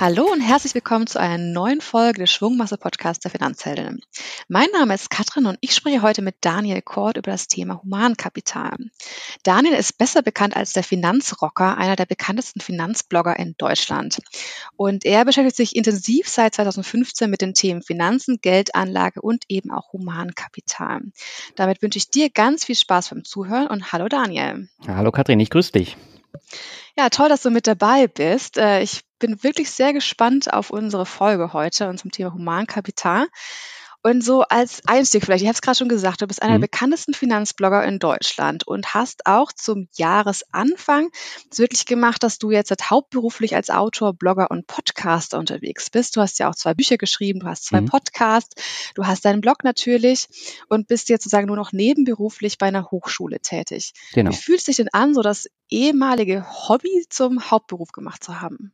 Hallo und herzlich willkommen zu einer neuen Folge des Schwungmasse-Podcasts der Finanzheldinnen. Mein Name ist Katrin und ich spreche heute mit Daniel Kort über das Thema Humankapital. Daniel ist besser bekannt als der Finanzrocker, einer der bekanntesten Finanzblogger in Deutschland. Und er beschäftigt sich intensiv seit 2015 mit den Themen Finanzen, Geldanlage und eben auch Humankapital. Damit wünsche ich dir ganz viel Spaß beim Zuhören und hallo Daniel. Hallo Katrin, ich grüße dich. Ja, toll, dass du mit dabei bist. Äh, ich bin wirklich sehr gespannt auf unsere Folge heute und zum Thema Humankapital. Und so als Einstieg vielleicht, ich habe es gerade schon gesagt, du bist einer mhm. der bekanntesten Finanzblogger in Deutschland und hast auch zum Jahresanfang es wirklich gemacht, dass du jetzt hauptberuflich als Autor, Blogger und Podcaster unterwegs bist. Du hast ja auch zwei Bücher geschrieben, du hast zwei mhm. Podcasts, du hast deinen Blog natürlich und bist jetzt sozusagen nur noch nebenberuflich bei einer Hochschule tätig. Genau. Wie fühlt es sich denn an, so das ehemalige Hobby zum Hauptberuf gemacht zu haben?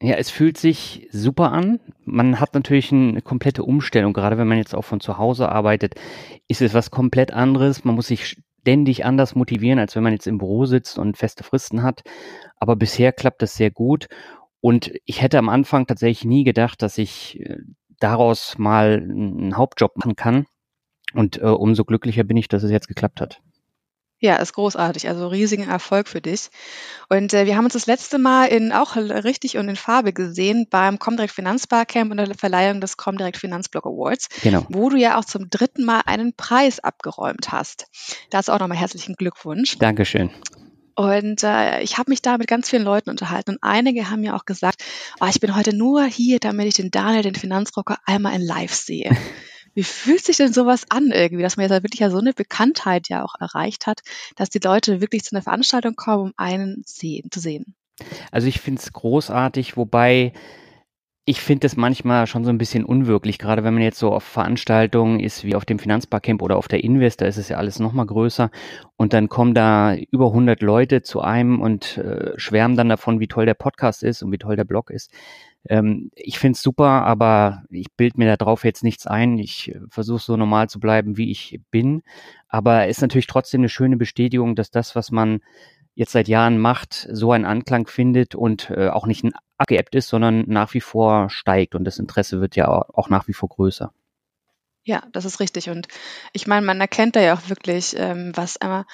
Ja, es fühlt sich super an. Man hat natürlich eine komplette Umstellung, gerade wenn man jetzt auch von zu Hause arbeitet, ist es was komplett anderes. Man muss sich ständig anders motivieren, als wenn man jetzt im Büro sitzt und feste Fristen hat. Aber bisher klappt das sehr gut. Und ich hätte am Anfang tatsächlich nie gedacht, dass ich äh, daraus mal einen Hauptjob machen kann. Und äh, umso glücklicher bin ich, dass es jetzt geklappt hat. Ja, ist großartig. Also riesigen Erfolg für dich. Und äh, wir haben uns das letzte Mal in auch richtig und in Farbe gesehen beim Comdirect Finanzbarcamp und der Verleihung des Comdirect Finanzblog Awards, genau. wo du ja auch zum dritten Mal einen Preis abgeräumt hast. Dazu auch nochmal herzlichen Glückwunsch. Dankeschön. Und äh, ich habe mich da mit ganz vielen Leuten unterhalten und einige haben mir auch gesagt, oh, ich bin heute nur hier, damit ich den Daniel, den Finanzrocker, einmal in Live sehe. Wie fühlt sich denn sowas an irgendwie, dass man jetzt wirklich ja so eine Bekanntheit ja auch erreicht hat, dass die Leute wirklich zu einer Veranstaltung kommen, um einen sehen, zu sehen? Also ich finde es großartig, wobei ich finde es manchmal schon so ein bisschen unwirklich, gerade wenn man jetzt so auf Veranstaltungen ist wie auf dem Finanzbarcamp oder auf der Invest, da ist es ja alles nochmal größer und dann kommen da über 100 Leute zu einem und äh, schwärmen dann davon, wie toll der Podcast ist und wie toll der Blog ist. Ähm, ich finde es super, aber ich bild mir darauf jetzt nichts ein. Ich äh, versuche so normal zu bleiben, wie ich bin. Aber es ist natürlich trotzdem eine schöne Bestätigung, dass das, was man jetzt seit Jahren macht, so einen Anklang findet und äh, auch nicht abgeebbt ist, sondern nach wie vor steigt. Und das Interesse wird ja auch nach wie vor größer. Ja, das ist richtig. Und ich meine, man erkennt da ja auch wirklich, ähm, was einmal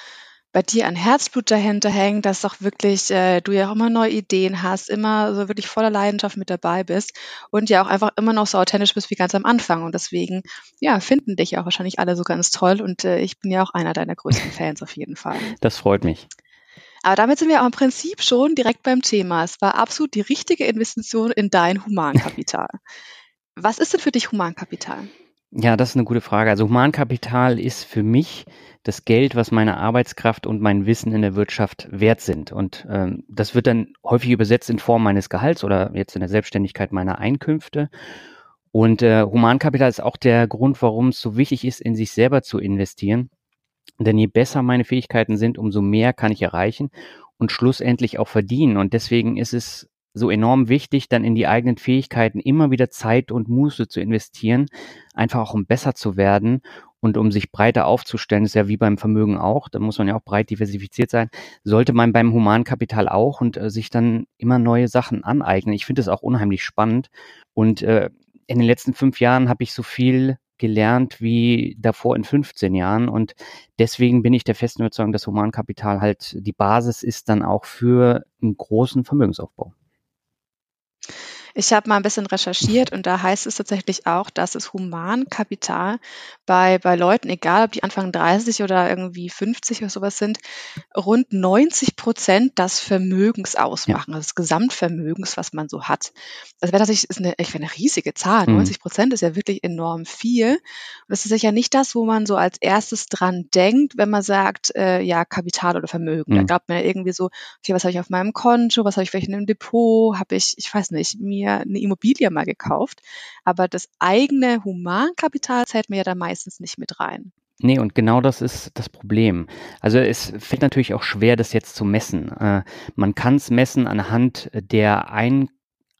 bei dir ein Herzblut dahinter hängt, dass auch wirklich äh, du ja auch immer neue Ideen hast, immer so wirklich voller Leidenschaft mit dabei bist und ja auch einfach immer noch so authentisch bist wie ganz am Anfang. Und deswegen, ja, finden dich auch wahrscheinlich alle so ganz toll. Und äh, ich bin ja auch einer deiner größten Fans auf jeden Fall. Das freut mich. Aber damit sind wir auch im Prinzip schon direkt beim Thema. Es war absolut die richtige Investition in dein Humankapital. Was ist denn für dich Humankapital? Ja, das ist eine gute Frage. Also Humankapital ist für mich das Geld, was meine Arbeitskraft und mein Wissen in der Wirtschaft wert sind. Und ähm, das wird dann häufig übersetzt in Form meines Gehalts oder jetzt in der Selbstständigkeit meiner Einkünfte. Und äh, Humankapital ist auch der Grund, warum es so wichtig ist, in sich selber zu investieren. Denn je besser meine Fähigkeiten sind, umso mehr kann ich erreichen und schlussendlich auch verdienen. Und deswegen ist es so enorm wichtig, dann in die eigenen Fähigkeiten immer wieder Zeit und Muße zu investieren, einfach auch um besser zu werden und um sich breiter aufzustellen, ist ja wie beim Vermögen auch, da muss man ja auch breit diversifiziert sein, sollte man beim Humankapital auch und äh, sich dann immer neue Sachen aneignen. Ich finde es auch unheimlich spannend und äh, in den letzten fünf Jahren habe ich so viel gelernt wie davor in 15 Jahren und deswegen bin ich der festen Überzeugung, dass Humankapital halt die Basis ist dann auch für einen großen Vermögensaufbau. Ich habe mal ein bisschen recherchiert und da heißt es tatsächlich auch, dass das Humankapital bei, bei Leuten, egal ob die Anfang 30 oder irgendwie 50 oder sowas sind, rund 90 Prozent des Vermögens ausmachen, ja. also des Gesamtvermögens, was man so hat. Das wäre tatsächlich ist eine, ich eine riesige Zahl. Mhm. 90 Prozent ist ja wirklich enorm viel. Und das ist sicher nicht das, wo man so als erstes dran denkt, wenn man sagt, äh, ja, Kapital oder Vermögen. Mhm. Da glaubt man ja irgendwie so, okay, was habe ich auf meinem Konto, was habe ich vielleicht in einem Depot, habe ich, ich weiß nicht, mir mir eine Immobilie mal gekauft, aber das eigene Humankapital zählt mir ja da meistens nicht mit rein. Nee, und genau das ist das Problem. Also es fällt natürlich auch schwer, das jetzt zu messen. Äh, man kann es messen anhand der Ein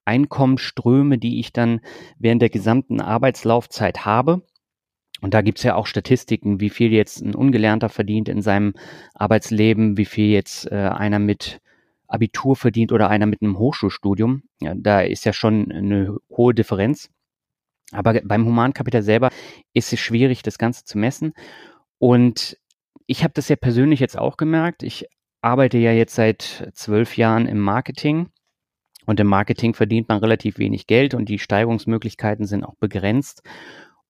Einkommensströme, die ich dann während der gesamten Arbeitslaufzeit habe. Und da gibt's ja auch Statistiken, wie viel jetzt ein Ungelernter verdient in seinem Arbeitsleben, wie viel jetzt äh, einer mit Abitur verdient oder einer mit einem Hochschulstudium. Ja, da ist ja schon eine hohe Differenz. Aber beim Humankapital selber ist es schwierig, das Ganze zu messen. Und ich habe das ja persönlich jetzt auch gemerkt. Ich arbeite ja jetzt seit zwölf Jahren im Marketing. Und im Marketing verdient man relativ wenig Geld und die Steigerungsmöglichkeiten sind auch begrenzt.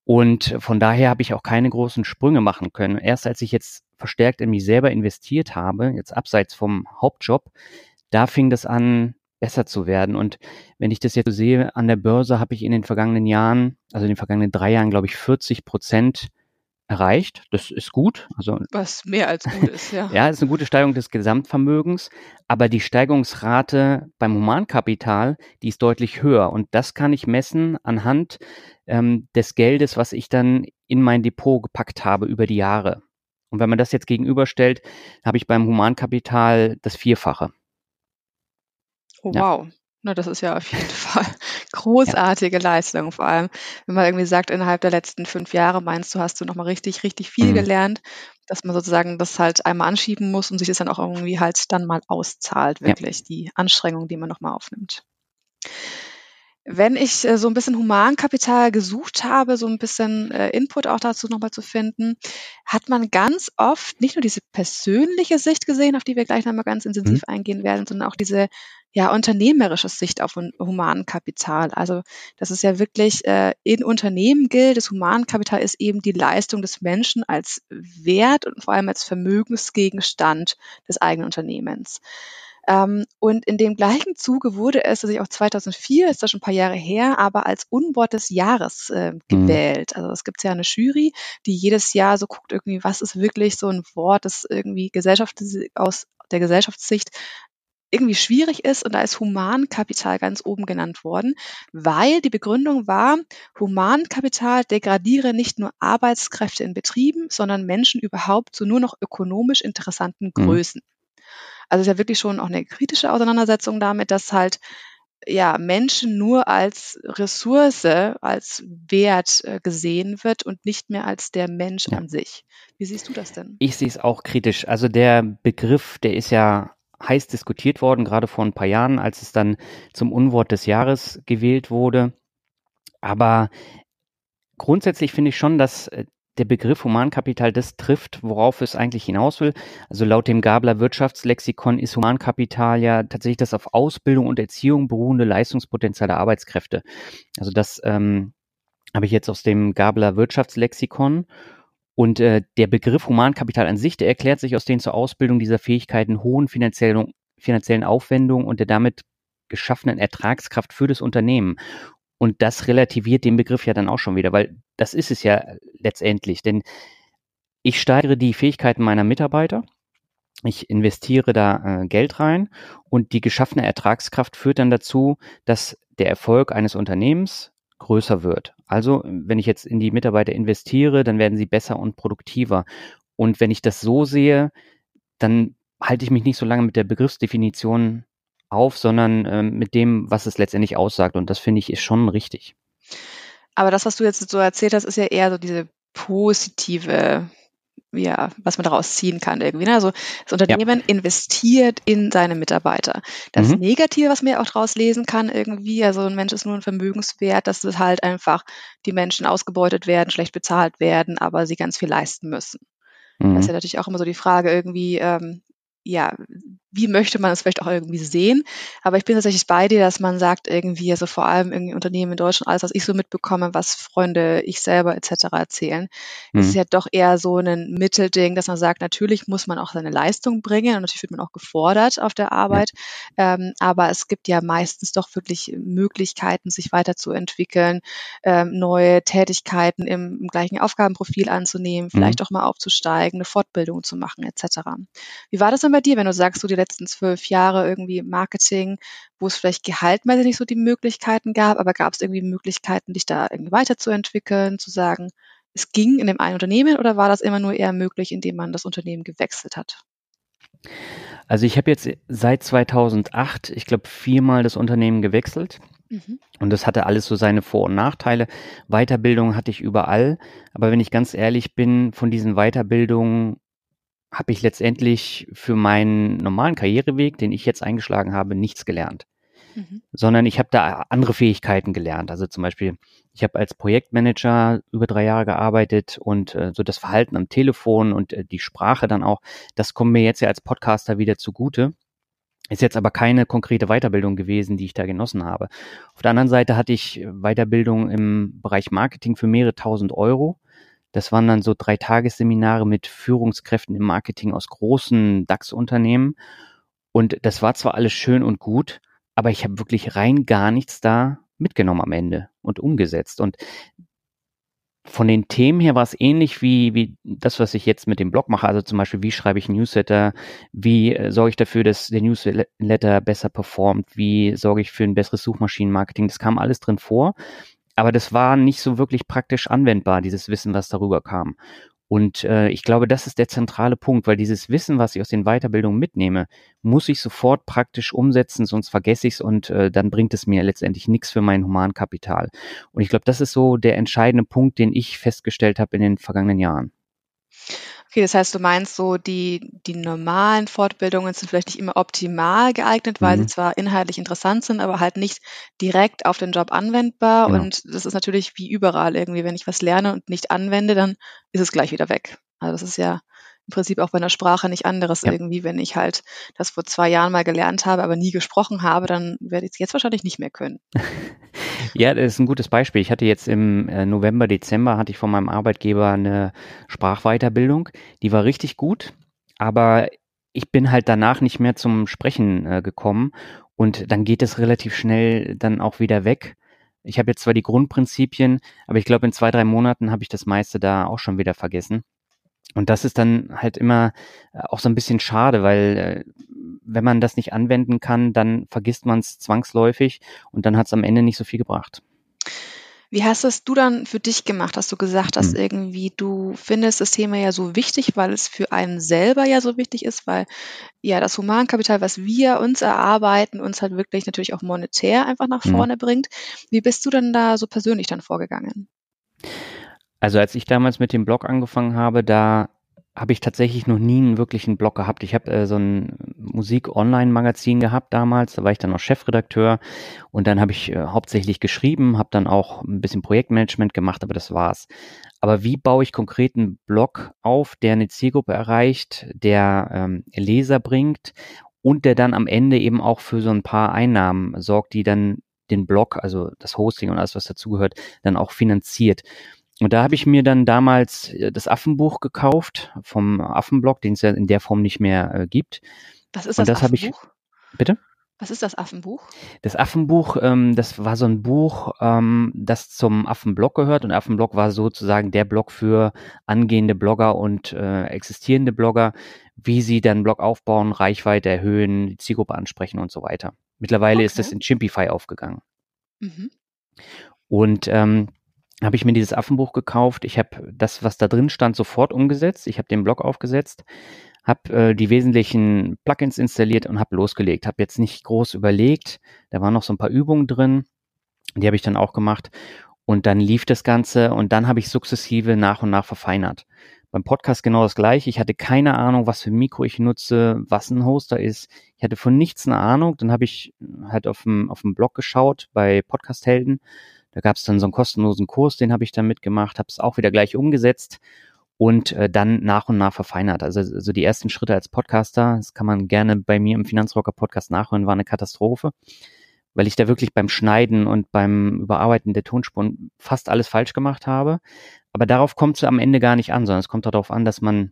Und von daher habe ich auch keine großen Sprünge machen können. Erst als ich jetzt verstärkt in mich selber investiert habe, jetzt abseits vom Hauptjob, da fing das an, besser zu werden. Und wenn ich das jetzt sehe, an der Börse habe ich in den vergangenen Jahren, also in den vergangenen drei Jahren, glaube ich, 40 Prozent erreicht. Das ist gut. Also, Was mehr als gut ist, ja. ja, ist eine gute Steigerung des Gesamtvermögens, aber die Steigungsrate beim Humankapital, die ist deutlich höher. Und das kann ich messen anhand ähm, des Geldes, was ich dann in mein Depot gepackt habe über die Jahre. Und wenn man das jetzt gegenüberstellt, habe ich beim Humankapital das Vierfache. Oh, ja. wow. Na, das ist ja auf jeden Fall großartige ja. Leistung. Vor allem, wenn man irgendwie sagt, innerhalb der letzten fünf Jahre meinst du, hast du nochmal richtig, richtig viel mhm. gelernt, dass man sozusagen das halt einmal anschieben muss und sich das dann auch irgendwie halt dann mal auszahlt, wirklich, ja. die Anstrengung, die man nochmal aufnimmt. Wenn ich äh, so ein bisschen Humankapital gesucht habe, so ein bisschen äh, Input auch dazu nochmal zu finden, hat man ganz oft nicht nur diese persönliche Sicht gesehen, auf die wir gleich nochmal ganz intensiv mhm. eingehen werden, sondern auch diese ja unternehmerische Sicht auf Humankapital. Also dass es ja wirklich äh, in Unternehmen gilt, das Humankapital ist eben die Leistung des Menschen als Wert und vor allem als Vermögensgegenstand des eigenen Unternehmens. Ähm, und in dem gleichen Zuge wurde es, also auch 2004, ist das schon ein paar Jahre her, aber als Unwort des Jahres äh, mhm. gewählt. Mhm. Also es gibt ja eine Jury, die jedes Jahr so guckt irgendwie, was ist wirklich so ein Wort, das irgendwie Gesellschaft aus der Gesellschaftssicht irgendwie schwierig ist und da ist Humankapital ganz oben genannt worden, weil die Begründung war, Humankapital degradiere nicht nur Arbeitskräfte in Betrieben, sondern Menschen überhaupt zu nur noch ökonomisch interessanten mhm. Größen. Mhm. Also es ist ja wirklich schon auch eine kritische Auseinandersetzung damit, dass halt ja, Menschen nur als Ressource, als Wert äh, gesehen wird und nicht mehr als der Mensch ja. an sich. Wie siehst du das denn? Ich sehe es auch kritisch. Also der Begriff, der ist ja heiß diskutiert worden, gerade vor ein paar Jahren, als es dann zum Unwort des Jahres gewählt wurde. Aber grundsätzlich finde ich schon, dass äh, der Begriff Humankapital das trifft, worauf es eigentlich hinaus will. Also laut dem Gabler Wirtschaftslexikon ist Humankapital ja tatsächlich das auf Ausbildung und Erziehung beruhende Leistungspotenzial der Arbeitskräfte. Also das ähm, habe ich jetzt aus dem Gabler Wirtschaftslexikon. Und äh, der Begriff Humankapital an sich, der erklärt sich aus den zur Ausbildung dieser Fähigkeiten hohen finanziellen, finanziellen Aufwendungen und der damit geschaffenen Ertragskraft für das Unternehmen. Und das relativiert den Begriff ja dann auch schon wieder, weil das ist es ja letztendlich. Denn ich steigere die Fähigkeiten meiner Mitarbeiter, ich investiere da äh, Geld rein und die geschaffene Ertragskraft führt dann dazu, dass der Erfolg eines Unternehmens größer wird. Also, wenn ich jetzt in die Mitarbeiter investiere, dann werden sie besser und produktiver. Und wenn ich das so sehe, dann halte ich mich nicht so lange mit der Begriffsdefinition auf, sondern äh, mit dem, was es letztendlich aussagt. Und das finde ich ist schon richtig. Aber das, was du jetzt so erzählt hast, ist ja eher so diese positive, ja, was man daraus ziehen kann irgendwie. Ne? Also das Unternehmen ja. investiert in seine Mitarbeiter. Das mhm. Negative, was man ja auch daraus lesen kann irgendwie, also ein Mensch ist nur ein Vermögenswert, dass es halt einfach die Menschen ausgebeutet werden, schlecht bezahlt werden, aber sie ganz viel leisten müssen. Mhm. Das ist ja natürlich auch immer so die Frage irgendwie, ähm, ja, wie möchte man es vielleicht auch irgendwie sehen. Aber ich bin tatsächlich bei dir, dass man sagt, irgendwie, also vor allem irgendwie Unternehmen in Deutschland, alles, was ich so mitbekomme, was Freunde, ich selber etc. erzählen, mhm. ist ja doch eher so ein Mittelding, dass man sagt, natürlich muss man auch seine Leistung bringen und natürlich wird man auch gefordert auf der Arbeit. Ja. Ähm, aber es gibt ja meistens doch wirklich Möglichkeiten, sich weiterzuentwickeln, ähm, neue Tätigkeiten im, im, gleichen Aufgabenprofil anzunehmen, vielleicht mhm. auch mal aufzusteigen, eine Fortbildung zu machen etc. Wie war das denn bei dir, wenn du sagst, du die letzten zwölf Jahre irgendwie Marketing, wo es vielleicht gehaltmäßig nicht so die Möglichkeiten gab, aber gab es irgendwie Möglichkeiten, dich da irgendwie weiterzuentwickeln, zu sagen, es ging in dem einen Unternehmen oder war das immer nur eher möglich, indem man das Unternehmen gewechselt hat? Also ich habe jetzt seit 2008, ich glaube, viermal das Unternehmen gewechselt. Mhm. Und das hatte alles so seine Vor- und Nachteile. Weiterbildung hatte ich überall. Aber wenn ich ganz ehrlich bin, von diesen Weiterbildungen habe ich letztendlich für meinen normalen Karriereweg, den ich jetzt eingeschlagen habe, nichts gelernt. Mhm. Sondern ich habe da andere Fähigkeiten gelernt. Also zum Beispiel, ich habe als Projektmanager über drei Jahre gearbeitet und äh, so das Verhalten am Telefon und äh, die Sprache dann auch, das kommt mir jetzt ja als Podcaster wieder zugute. Ist jetzt aber keine konkrete Weiterbildung gewesen, die ich da genossen habe. Auf der anderen Seite hatte ich Weiterbildung im Bereich Marketing für mehrere tausend Euro. Das waren dann so drei Tagesseminare mit Führungskräften im Marketing aus großen DAX-Unternehmen. Und das war zwar alles schön und gut, aber ich habe wirklich rein gar nichts da mitgenommen am Ende und umgesetzt. Und von den Themen her war es ähnlich wie, wie das, was ich jetzt mit dem Blog mache. Also zum Beispiel, wie schreibe ich Newsletter? Wie äh, sorge ich dafür, dass der Newsletter besser performt? Wie sorge ich für ein besseres Suchmaschinenmarketing? Das kam alles drin vor. Aber das war nicht so wirklich praktisch anwendbar, dieses Wissen, was darüber kam. Und äh, ich glaube, das ist der zentrale Punkt, weil dieses Wissen, was ich aus den Weiterbildungen mitnehme, muss ich sofort praktisch umsetzen, sonst vergesse ich es und äh, dann bringt es mir letztendlich nichts für mein Humankapital. Und ich glaube, das ist so der entscheidende Punkt, den ich festgestellt habe in den vergangenen Jahren. Okay, das heißt, du meinst so, die, die normalen Fortbildungen sind vielleicht nicht immer optimal geeignet, weil mhm. sie zwar inhaltlich interessant sind, aber halt nicht direkt auf den Job anwendbar. Genau. Und das ist natürlich wie überall irgendwie, wenn ich was lerne und nicht anwende, dann ist es gleich wieder weg. Also das ist ja im Prinzip auch bei einer Sprache nicht anderes ja. irgendwie. Wenn ich halt das vor zwei Jahren mal gelernt habe, aber nie gesprochen habe, dann werde ich es jetzt wahrscheinlich nicht mehr können. Ja, das ist ein gutes Beispiel. Ich hatte jetzt im äh, November, Dezember hatte ich von meinem Arbeitgeber eine Sprachweiterbildung. Die war richtig gut, aber ich bin halt danach nicht mehr zum Sprechen äh, gekommen und dann geht es relativ schnell dann auch wieder weg. Ich habe jetzt zwar die Grundprinzipien, aber ich glaube, in zwei, drei Monaten habe ich das meiste da auch schon wieder vergessen. Und das ist dann halt immer äh, auch so ein bisschen schade, weil äh, wenn man das nicht anwenden kann, dann vergisst man es zwangsläufig und dann hat es am Ende nicht so viel gebracht. Wie hast es du dann für dich gemacht? Hast du gesagt, dass hm. irgendwie du findest das Thema ja so wichtig, weil es für einen selber ja so wichtig ist, weil ja das Humankapital, was wir uns erarbeiten, uns halt wirklich natürlich auch monetär einfach nach hm. vorne bringt. Wie bist du denn da so persönlich dann vorgegangen? Also als ich damals mit dem Blog angefangen habe, da habe ich tatsächlich noch nie einen wirklichen Blog gehabt. Ich habe äh, so ein Musik-Online-Magazin gehabt damals, da war ich dann noch Chefredakteur und dann habe ich äh, hauptsächlich geschrieben, habe dann auch ein bisschen Projektmanagement gemacht, aber das war's. Aber wie baue ich konkret einen Blog auf, der eine Zielgruppe erreicht, der ähm, Leser bringt und der dann am Ende eben auch für so ein paar Einnahmen sorgt, die dann den Blog, also das Hosting und alles, was dazugehört, dann auch finanziert. Und da habe ich mir dann damals äh, das Affenbuch gekauft vom Affenblog, den es ja in der Form nicht mehr äh, gibt. Was ist das, das Affenbuch? Ich, bitte? Was ist das Affenbuch? Das Affenbuch, ähm, das war so ein Buch, ähm, das zum Affenblog gehört und Affenblog war sozusagen der Blog für angehende Blogger und äh, existierende Blogger, wie sie dann Blog aufbauen, Reichweite erhöhen, die Zielgruppe ansprechen und so weiter. Mittlerweile okay. ist das in Chimpify aufgegangen. Mhm. Und ähm, habe ich mir dieses Affenbuch gekauft. Ich habe das, was da drin stand, sofort umgesetzt. Ich habe den Blog aufgesetzt, habe äh, die wesentlichen Plugins installiert und habe losgelegt. Habe jetzt nicht groß überlegt. Da waren noch so ein paar Übungen drin. Die habe ich dann auch gemacht. Und dann lief das Ganze und dann habe ich sukzessive nach und nach verfeinert. Beim Podcast genau das gleiche. Ich hatte keine Ahnung, was für ein Mikro ich nutze, was ein Hoster ist. Ich hatte von nichts eine Ahnung. Dann habe ich halt auf dem, auf dem Blog geschaut bei Podcast Helden da gab es dann so einen kostenlosen Kurs, den habe ich dann mitgemacht, habe es auch wieder gleich umgesetzt und äh, dann nach und nach verfeinert. Also so also die ersten Schritte als Podcaster, das kann man gerne bei mir im Finanzrocker Podcast nachhören, war eine Katastrophe, weil ich da wirklich beim Schneiden und beim Überarbeiten der Tonspuren fast alles falsch gemacht habe. Aber darauf kommt es am Ende gar nicht an, sondern es kommt darauf an, dass man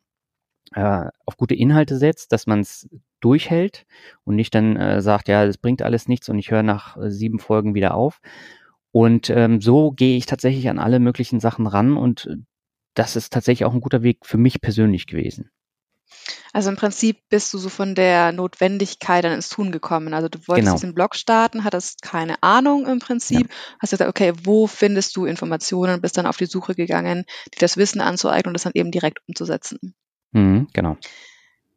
äh, auf gute Inhalte setzt, dass man es durchhält und nicht dann äh, sagt, ja, das bringt alles nichts und ich höre nach äh, sieben Folgen wieder auf, und ähm, so gehe ich tatsächlich an alle möglichen Sachen ran und äh, das ist tatsächlich auch ein guter Weg für mich persönlich gewesen. Also im Prinzip bist du so von der Notwendigkeit dann ins Tun gekommen. Also du wolltest genau. diesen Blog starten, hattest keine Ahnung im Prinzip, ja. hast gesagt, okay, wo findest du Informationen, bist dann auf die Suche gegangen, dir das Wissen anzueignen und das dann eben direkt umzusetzen. Mhm, genau.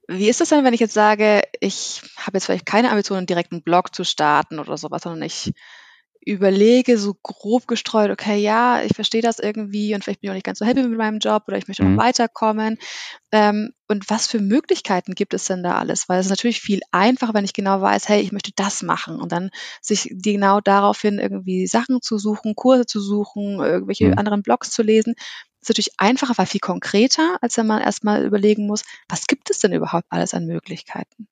Wie ist das denn, wenn ich jetzt sage, ich habe jetzt vielleicht keine Ambitionen, direkt einen Blog zu starten oder sowas, sondern ich überlege, so grob gestreut, okay, ja, ich verstehe das irgendwie und vielleicht bin ich auch nicht ganz so happy mit meinem Job oder ich möchte mhm. noch weiterkommen. Ähm, und was für Möglichkeiten gibt es denn da alles? Weil es ist natürlich viel einfacher, wenn ich genau weiß, hey, ich möchte das machen und dann sich genau daraufhin irgendwie Sachen zu suchen, Kurse zu suchen, irgendwelche mhm. anderen Blogs zu lesen. Ist natürlich einfacher, weil viel konkreter, als wenn man erstmal überlegen muss, was gibt es denn überhaupt alles an Möglichkeiten?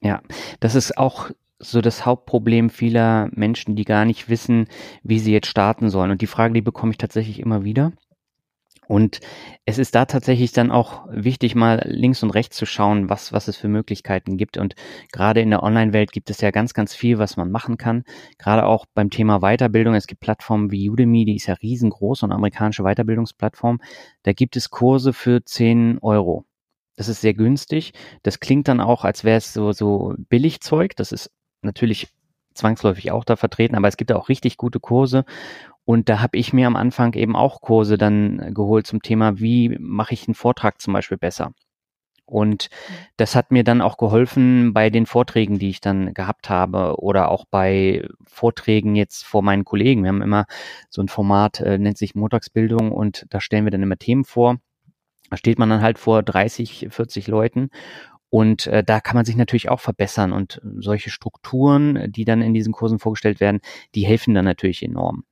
Ja, das ist auch so das Hauptproblem vieler Menschen, die gar nicht wissen, wie sie jetzt starten sollen. Und die Frage, die bekomme ich tatsächlich immer wieder. Und es ist da tatsächlich dann auch wichtig, mal links und rechts zu schauen, was, was es für Möglichkeiten gibt. Und gerade in der Online-Welt gibt es ja ganz, ganz viel, was man machen kann. Gerade auch beim Thema Weiterbildung. Es gibt Plattformen wie Udemy, die ist ja riesengroß, und amerikanische Weiterbildungsplattform. Da gibt es Kurse für 10 Euro. Das ist sehr günstig. Das klingt dann auch, als wäre es so, so Billigzeug. Das ist natürlich zwangsläufig auch da vertreten, aber es gibt auch richtig gute Kurse. Und da habe ich mir am Anfang eben auch Kurse dann geholt zum Thema, wie mache ich einen Vortrag zum Beispiel besser. Und das hat mir dann auch geholfen bei den Vorträgen, die ich dann gehabt habe oder auch bei Vorträgen jetzt vor meinen Kollegen. Wir haben immer so ein Format, äh, nennt sich Montagsbildung und da stellen wir dann immer Themen vor. Da steht man dann halt vor 30, 40 Leuten und äh, da kann man sich natürlich auch verbessern und solche Strukturen, die dann in diesen Kursen vorgestellt werden, die helfen dann natürlich enorm.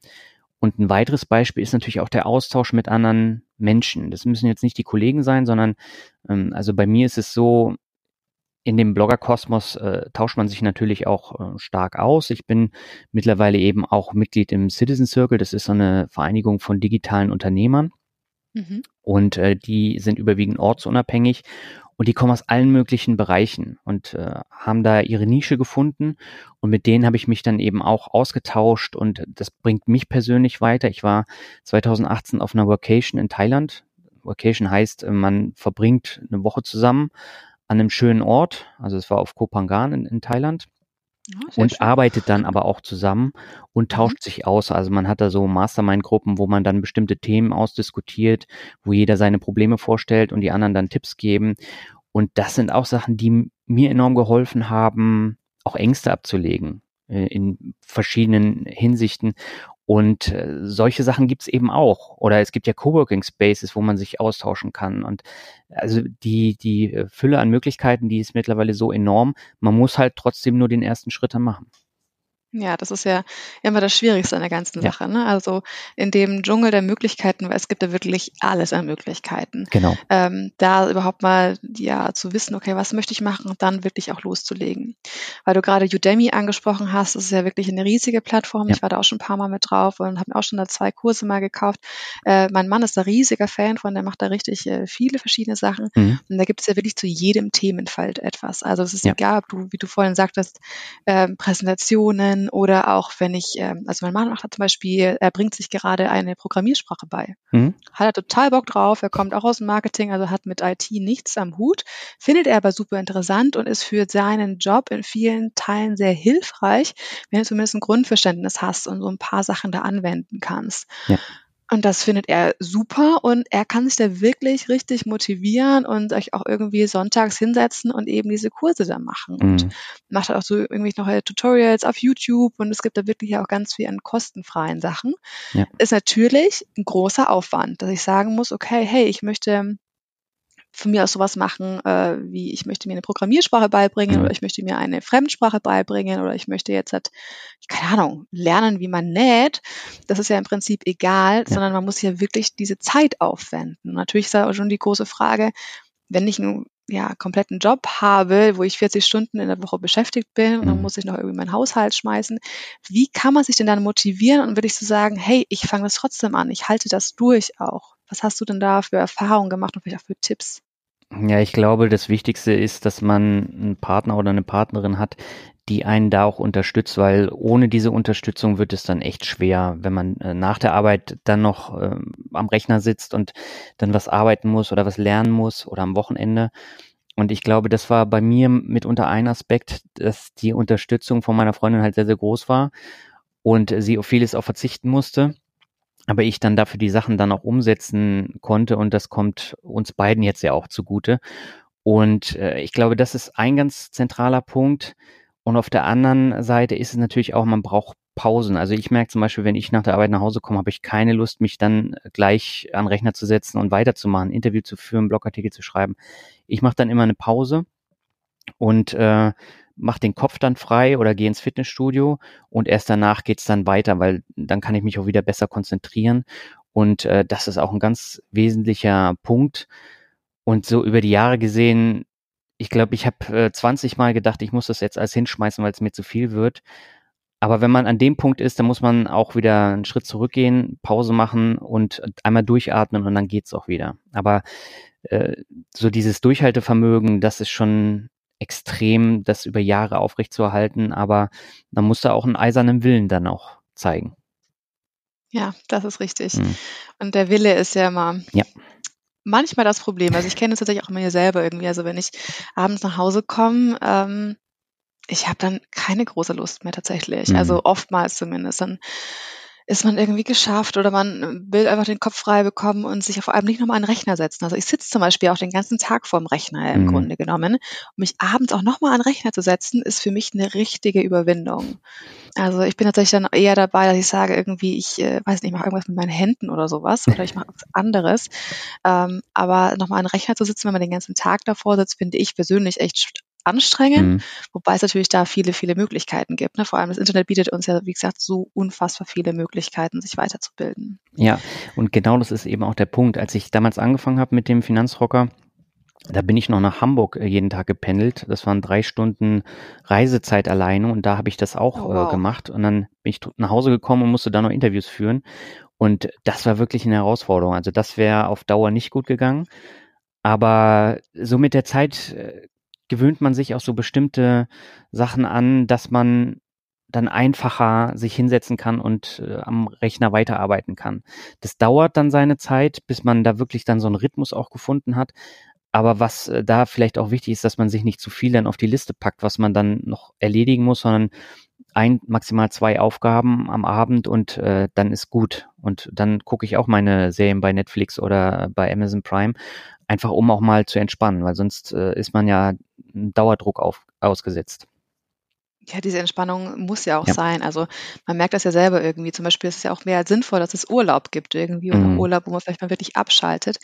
Und ein weiteres Beispiel ist natürlich auch der Austausch mit anderen Menschen. Das müssen jetzt nicht die Kollegen sein, sondern ähm, also bei mir ist es so, in dem Bloggerkosmos äh, tauscht man sich natürlich auch äh, stark aus. Ich bin mittlerweile eben auch Mitglied im Citizen Circle. Das ist so eine Vereinigung von digitalen Unternehmern. Mhm. Und äh, die sind überwiegend ortsunabhängig und die kommen aus allen möglichen Bereichen und äh, haben da ihre Nische gefunden. Und mit denen habe ich mich dann eben auch ausgetauscht und das bringt mich persönlich weiter. Ich war 2018 auf einer Vacation in Thailand. Vacation heißt, äh, man verbringt eine Woche zusammen an einem schönen Ort. Also es war auf Koh Phangan in, in Thailand. Ja, und schön. arbeitet dann aber auch zusammen und mhm. tauscht mhm. sich aus. Also man hat da so Mastermind-Gruppen, wo man dann bestimmte Themen ausdiskutiert, wo jeder seine Probleme vorstellt und die anderen dann Tipps geben. Und das sind auch Sachen, die mir enorm geholfen haben, auch Ängste abzulegen in verschiedenen Hinsichten. Und äh, solche Sachen gibt's eben auch. Oder es gibt ja Coworking Spaces, wo man sich austauschen kann. Und also die, die äh, Fülle an Möglichkeiten, die ist mittlerweile so enorm. Man muss halt trotzdem nur den ersten Schritt machen. Ja, das ist ja immer das Schwierigste an der ganzen Ja. Sache, ne? Also, in dem Dschungel der Möglichkeiten, weil es gibt ja wirklich alles an Möglichkeiten. Genau. Ähm, da überhaupt mal, ja, zu wissen: „Okay, was möchte ich machen?“ und dann wirklich auch loszulegen. Weil du gerade Udemy angesprochen hast, das ist ja wirklich eine riesige Plattform. Ja. Ich war da auch schon ein paar Mal mit drauf und habe mir auch schon da zwei Kurse mal gekauft. Äh, mein Mann ist da riesiger Fan von, der macht da richtig, äh, viele verschiedene Sachen. Mhm. Und da gibt es ja wirklich zu jedem Themenfeld etwas. Also, es ist Ja. egal, ob du, wie du vorhin sagtest, ähm, Präsentationen oder auch wenn ich, ähm, also mein Mann macht zum Beispiel, er bringt sich gerade eine Programmiersprache bei. Mhm. Hat er total Bock drauf, er kommt auch aus dem Marketing, also hat mit IT nichts am Hut, findet er aber super interessant und ist für seinen Job in vielen Teilen sehr hilfreich, wenn du zumindest ein Grundverständnis hast und so ein paar Sachen da anwenden kannst. Ja. Und das findet er super und er kann sich da wirklich richtig motivieren und sich auch irgendwie sonntags hinsetzen und eben diese Kurse da machen. Mhm. Und macht auch so irgendwie noch Tutorials auf YouTube und es gibt da wirklich auch ganz viel an kostenfreien Sachen. Ja. Ist natürlich ein großer Aufwand, dass ich sagen muss, okay, hey, ich möchte von mir aus sowas machen, äh, wie ich möchte mir eine Programmiersprache beibringen oder ich möchte mir eine Fremdsprache beibringen oder ich möchte jetzt halt, keine Ahnung, lernen, wie man näht. Das ist ja im Prinzip egal, ja. sondern man muss ja wirklich diese Zeit aufwenden. Und natürlich ist da auch schon die große Frage, wenn ich einen ja, kompletten Job habe, wo ich 40 Stunden in der Woche beschäftigt bin und dann mhm. muss ich noch irgendwie meinen Haushalt schmeißen. Wie kann man sich denn dann motivieren und wirklich so sagen, hey, ich fange das trotzdem an, ich halte das durch auch. Was hast du denn da für Erfahrungen gemacht und vielleicht auch für Tipps? Ja, ich glaube, das Wichtigste ist, dass man einen Partner oder eine Partnerin hat, die einen da auch unterstützt, weil ohne diese Unterstützung wird es dann echt schwer, wenn man äh, nach der Arbeit dann noch äh, am Rechner sitzt und dann was arbeiten muss oder was lernen muss oder am Wochenende. Und ich glaube, das war bei mir mitunter ein Aspekt, dass die Unterstützung von meiner Freundin halt sehr, sehr groß war und sie auf vieles auch verzichten musste aber ich dann dafür die Sachen dann auch umsetzen konnte und das kommt uns beiden jetzt ja auch zugute. Und äh, ich glaube, das ist ein ganz zentraler Punkt. Und auf der anderen Seite ist es natürlich auch, man braucht Pausen. Also ich merke zum Beispiel, wenn ich nach der Arbeit nach Hause komme, habe ich keine Lust, mich dann gleich an Rechner zu setzen und weiterzumachen, Interview zu führen, Blogartikel zu schreiben. Ich mache dann immer eine Pause und äh, mache den Kopf dann frei oder gehe ins Fitnessstudio und erst danach geht's dann weiter, weil dann kann ich mich auch wieder besser konzentrieren. Und äh, das ist auch ein ganz wesentlicher Punkt. Und so über die Jahre gesehen, ich glaube, ich habe äh, 20 Mal gedacht, ich muss das jetzt alles hinschmeißen, weil es mir zu viel wird. Aber wenn man an dem Punkt ist, dann muss man auch wieder einen Schritt zurückgehen, Pause machen und einmal durchatmen und dann geht's auch wieder. Aber äh, so dieses Durchhaltevermögen, das ist schon extrem, das über Jahre aufrechtzuerhalten, aber man muss da auch einen eisernen Willen dann auch zeigen. Ja, das ist richtig. Mhm. Und der Wille ist ja immer ja. manchmal das Problem. Also ich kenne es tatsächlich auch immer mir selber irgendwie. Also wenn ich abends nach Hause komme, ähm, ich habe dann keine große Lust mehr tatsächlich. Mhm. Also oftmals zumindest. Dann ist man irgendwie geschafft oder man will einfach den Kopf frei bekommen und sich auf einmal nicht nochmal an den Rechner setzen. Also ich sitze zum Beispiel auch den ganzen Tag vorm Rechner im mhm. Grunde genommen. Um mich abends auch nochmal an den Rechner zu setzen, ist für mich eine richtige Überwindung. Also ich bin tatsächlich dann eher dabei, dass ich sage irgendwie, ich äh, weiß nicht, ich mache irgendwas mit meinen Händen oder sowas oder ich mache was anderes. Ähm, aber nochmal an den Rechner zu sitzen, wenn man den ganzen Tag davor sitzt, finde ich persönlich echt anstrengen, mhm. wobei es natürlich da viele, viele Möglichkeiten gibt. Ne? Vor allem das Internet bietet uns ja, wie gesagt, so unfassbar viele Möglichkeiten, sich weiterzubilden. Ja, und genau das ist eben auch der Punkt. Als ich damals angefangen habe mit dem Finanzrocker, da bin ich noch nach Hamburg äh, jeden Tag gependelt. Das waren drei Stunden Reisezeit alleine und da habe ich das auch oh, wow. äh, gemacht. Und dann bin ich nach Hause gekommen und musste da noch Interviews führen. Und das war wirklich eine Herausforderung. Also das wäre auf Dauer nicht gut gegangen. Aber so mit der Zeit äh, gewöhnt man sich auch so bestimmte Sachen an, dass man dann einfacher sich hinsetzen kann und äh, am Rechner weiterarbeiten kann. Das dauert dann seine Zeit, bis man da wirklich dann so einen Rhythmus auch gefunden hat. Aber was äh, da vielleicht auch wichtig ist, dass man sich nicht zu viel dann auf die Liste packt, was man dann noch erledigen muss, sondern ein, maximal zwei Aufgaben am Abend und äh, dann ist gut. Und dann gucke ich auch meine Serien bei Netflix oder bei Amazon Prime Einfach um auch mal zu entspannen, weil sonst äh, ist man ja Dauerdruck auf, ausgesetzt. Ja, diese Entspannung muss ja auch ja. sein. Also man merkt das ja selber irgendwie. Zum Beispiel ist es ja auch mehr sinnvoll, dass es Urlaub gibt irgendwie oder mhm. Urlaub, wo man vielleicht mal wirklich abschaltet,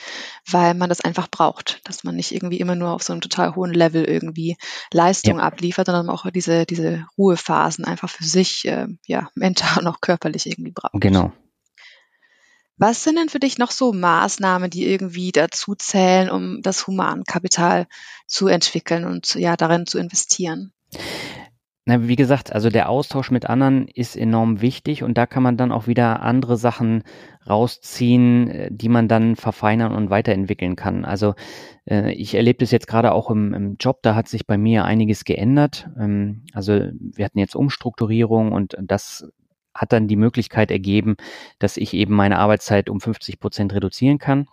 weil man das einfach braucht, dass man nicht irgendwie immer nur auf so einem total hohen Level irgendwie Leistung ja. abliefert, sondern auch diese, diese Ruhephasen einfach für sich, äh, ja, mental und auch körperlich irgendwie braucht. Genau. Was sind denn für dich noch so Maßnahmen, die irgendwie dazu zählen, um das Humankapital zu entwickeln und ja, darin zu investieren? Na, wie gesagt, also der Austausch mit anderen ist enorm wichtig und da kann man dann auch wieder andere Sachen rausziehen, äh, die man dann verfeinern und weiterentwickeln kann. Also äh, ich erlebe das jetzt gerade auch im, im, Job, da hat sich bei mir einiges geändert. Ähm, also wir hatten jetzt Umstrukturierung und das hat dann die Möglichkeit ergeben, dass ich eben meine Arbeitszeit um 50 Prozent reduzieren kann.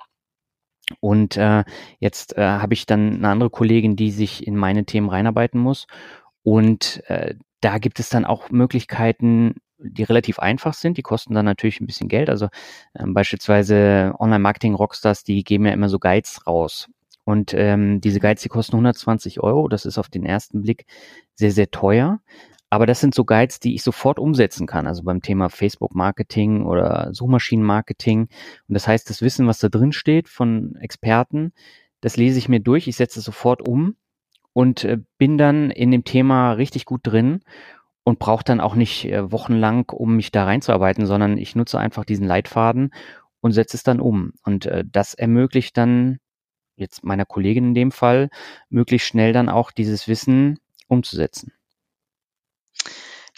Und äh, jetzt äh, habe ich dann eine andere Kollegin, die sich in meine Themen reinarbeiten muss. Und äh, da gibt es dann auch Möglichkeiten, die relativ einfach sind. Die kosten dann natürlich ein bisschen Geld. Also ähm, beispielsweise Online-Marketing-Rockstars, die geben ja immer so Guides raus. Und ähm, diese Guides, die kosten 120 Euro. Das ist auf den ersten Blick sehr, sehr teuer. Aber das sind so Guides, die ich sofort umsetzen kann. Also beim Thema Facebook-Marketing oder Suchmaschinen-Marketing. Und das heißt, das Wissen, was da drin steht von Experten, das lese ich mir durch, ich setze es sofort um und äh, bin dann in dem Thema richtig gut drin und brauche dann auch nicht äh, wochenlang, um mich da reinzuarbeiten, sondern ich nutze einfach diesen Leitfaden und setze es dann um. Und äh, das ermöglicht dann jetzt meiner Kollegin in dem Fall, möglichst schnell dann auch dieses Wissen umzusetzen.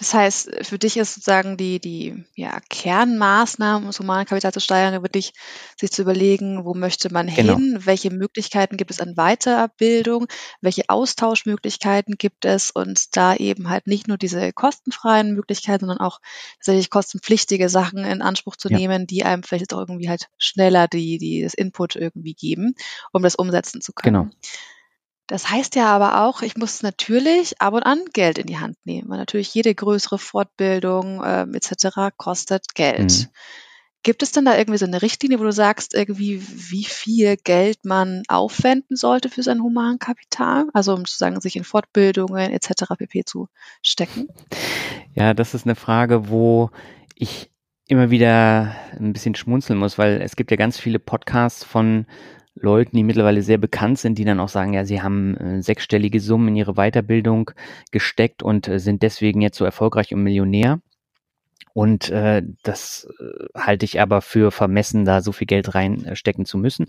Das heißt, für dich ist sozusagen die, die ja, Kernmaßnahme, um das Humankapital zu steigern, wirklich sich zu überlegen, wo möchte man genau. hin, welche Möglichkeiten gibt es an Weiterbildung, welche Austauschmöglichkeiten gibt es und da eben halt nicht nur diese kostenfreien Möglichkeiten, sondern auch tatsächlich kostenpflichtige Sachen in Anspruch zu ja. nehmen, die einem vielleicht auch irgendwie halt schneller die, die das Input irgendwie geben, um das umsetzen zu können. Genau. Das heißt ja aber auch, ich muss natürlich ab und an Geld in die Hand nehmen, weil natürlich jede größere Fortbildung ähm, etc. kostet Geld. Mhm. Gibt es denn da irgendwie so eine Richtlinie, wo du sagst, irgendwie, wie viel Geld man aufwenden sollte für sein Humankapital? Also um sozusagen sich in Fortbildungen etc. pp. zu stecken? Ja, das ist eine Frage, wo ich immer wieder ein bisschen schmunzeln muss, weil es gibt ja ganz viele Podcasts von Leuten, die mittlerweile sehr bekannt sind, die dann auch sagen, ja, sie haben äh, sechsstellige Summen in ihre Weiterbildung gesteckt und äh, sind deswegen jetzt so erfolgreich und Millionär. Und äh, das äh, halte ich aber für vermessen, da so viel Geld reinstecken zu müssen.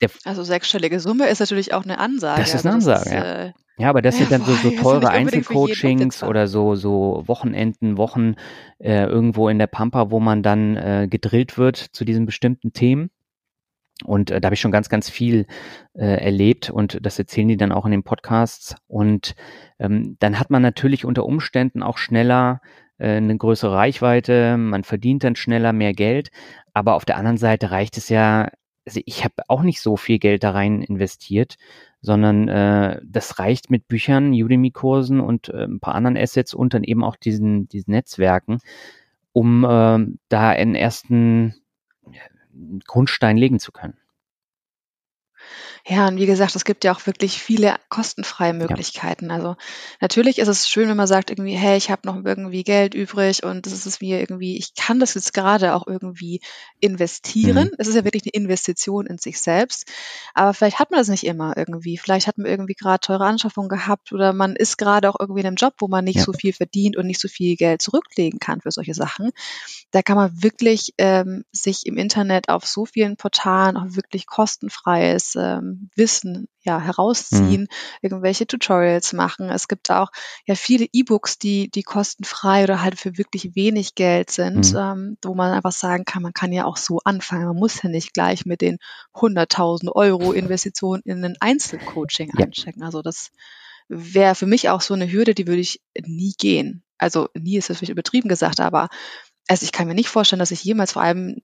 Der, also sechsstellige Summe ist natürlich auch eine Ansage. Das ist eine also Ansage, ist, ja. Äh, ja, aber das sind dann so, so teure Einzelcoachings oder so, so Wochenenden, Wochen äh, irgendwo in der Pampa, wo man dann äh, gedrillt wird zu diesen bestimmten Themen. Und äh, da habe ich schon ganz, ganz viel äh, erlebt und das erzählen die dann auch in den Podcasts. Und ähm, dann hat man natürlich unter Umständen auch schneller äh, eine größere Reichweite, man verdient dann schneller mehr Geld. Aber auf der anderen Seite reicht es ja, also ich habe auch nicht so viel Geld da rein investiert, sondern äh, das reicht mit Büchern, Udemy-Kursen und äh, ein paar anderen Assets und dann eben auch diesen, diesen Netzwerken, um äh, da einen ersten Grundstein legen zu können. Ja, und wie gesagt, es gibt ja auch wirklich viele kostenfreie Möglichkeiten. Ja. Also natürlich ist es schön, wenn man sagt irgendwie, hey, ich habe noch irgendwie Geld übrig und das ist mir irgendwie, ich kann das jetzt gerade auch irgendwie investieren. Mhm. Es ist ja wirklich eine Investition in sich selbst. Aber vielleicht hat man das nicht immer irgendwie. Vielleicht hat man irgendwie gerade teure Anschaffungen gehabt oder man ist gerade auch irgendwie in einem Job, wo man nicht ja. so viel verdient und nicht so viel Geld zurücklegen kann für solche Sachen. Da kann man wirklich ähm, sich im Internet auf so vielen Portalen auch wirklich kostenfreies ähm, Wissen ja herausziehen, mhm. irgendwelche Tutorials machen. Es gibt auch ja viele E-Books, die die kostenfrei oder halt für wirklich wenig Geld sind, mhm. ähm, wo man einfach sagen kann, man kann ja auch so anfangen. Man muss ja nicht gleich mit den 100.000 Euro Investitionen in ein Einzelcoaching ja. einstecken. Also das wäre für mich auch so eine Hürde, die würde ich nie gehen. Also nie ist das vielleicht übertrieben gesagt, aber also ich kann mir nicht vorstellen, dass ich jemals vor allem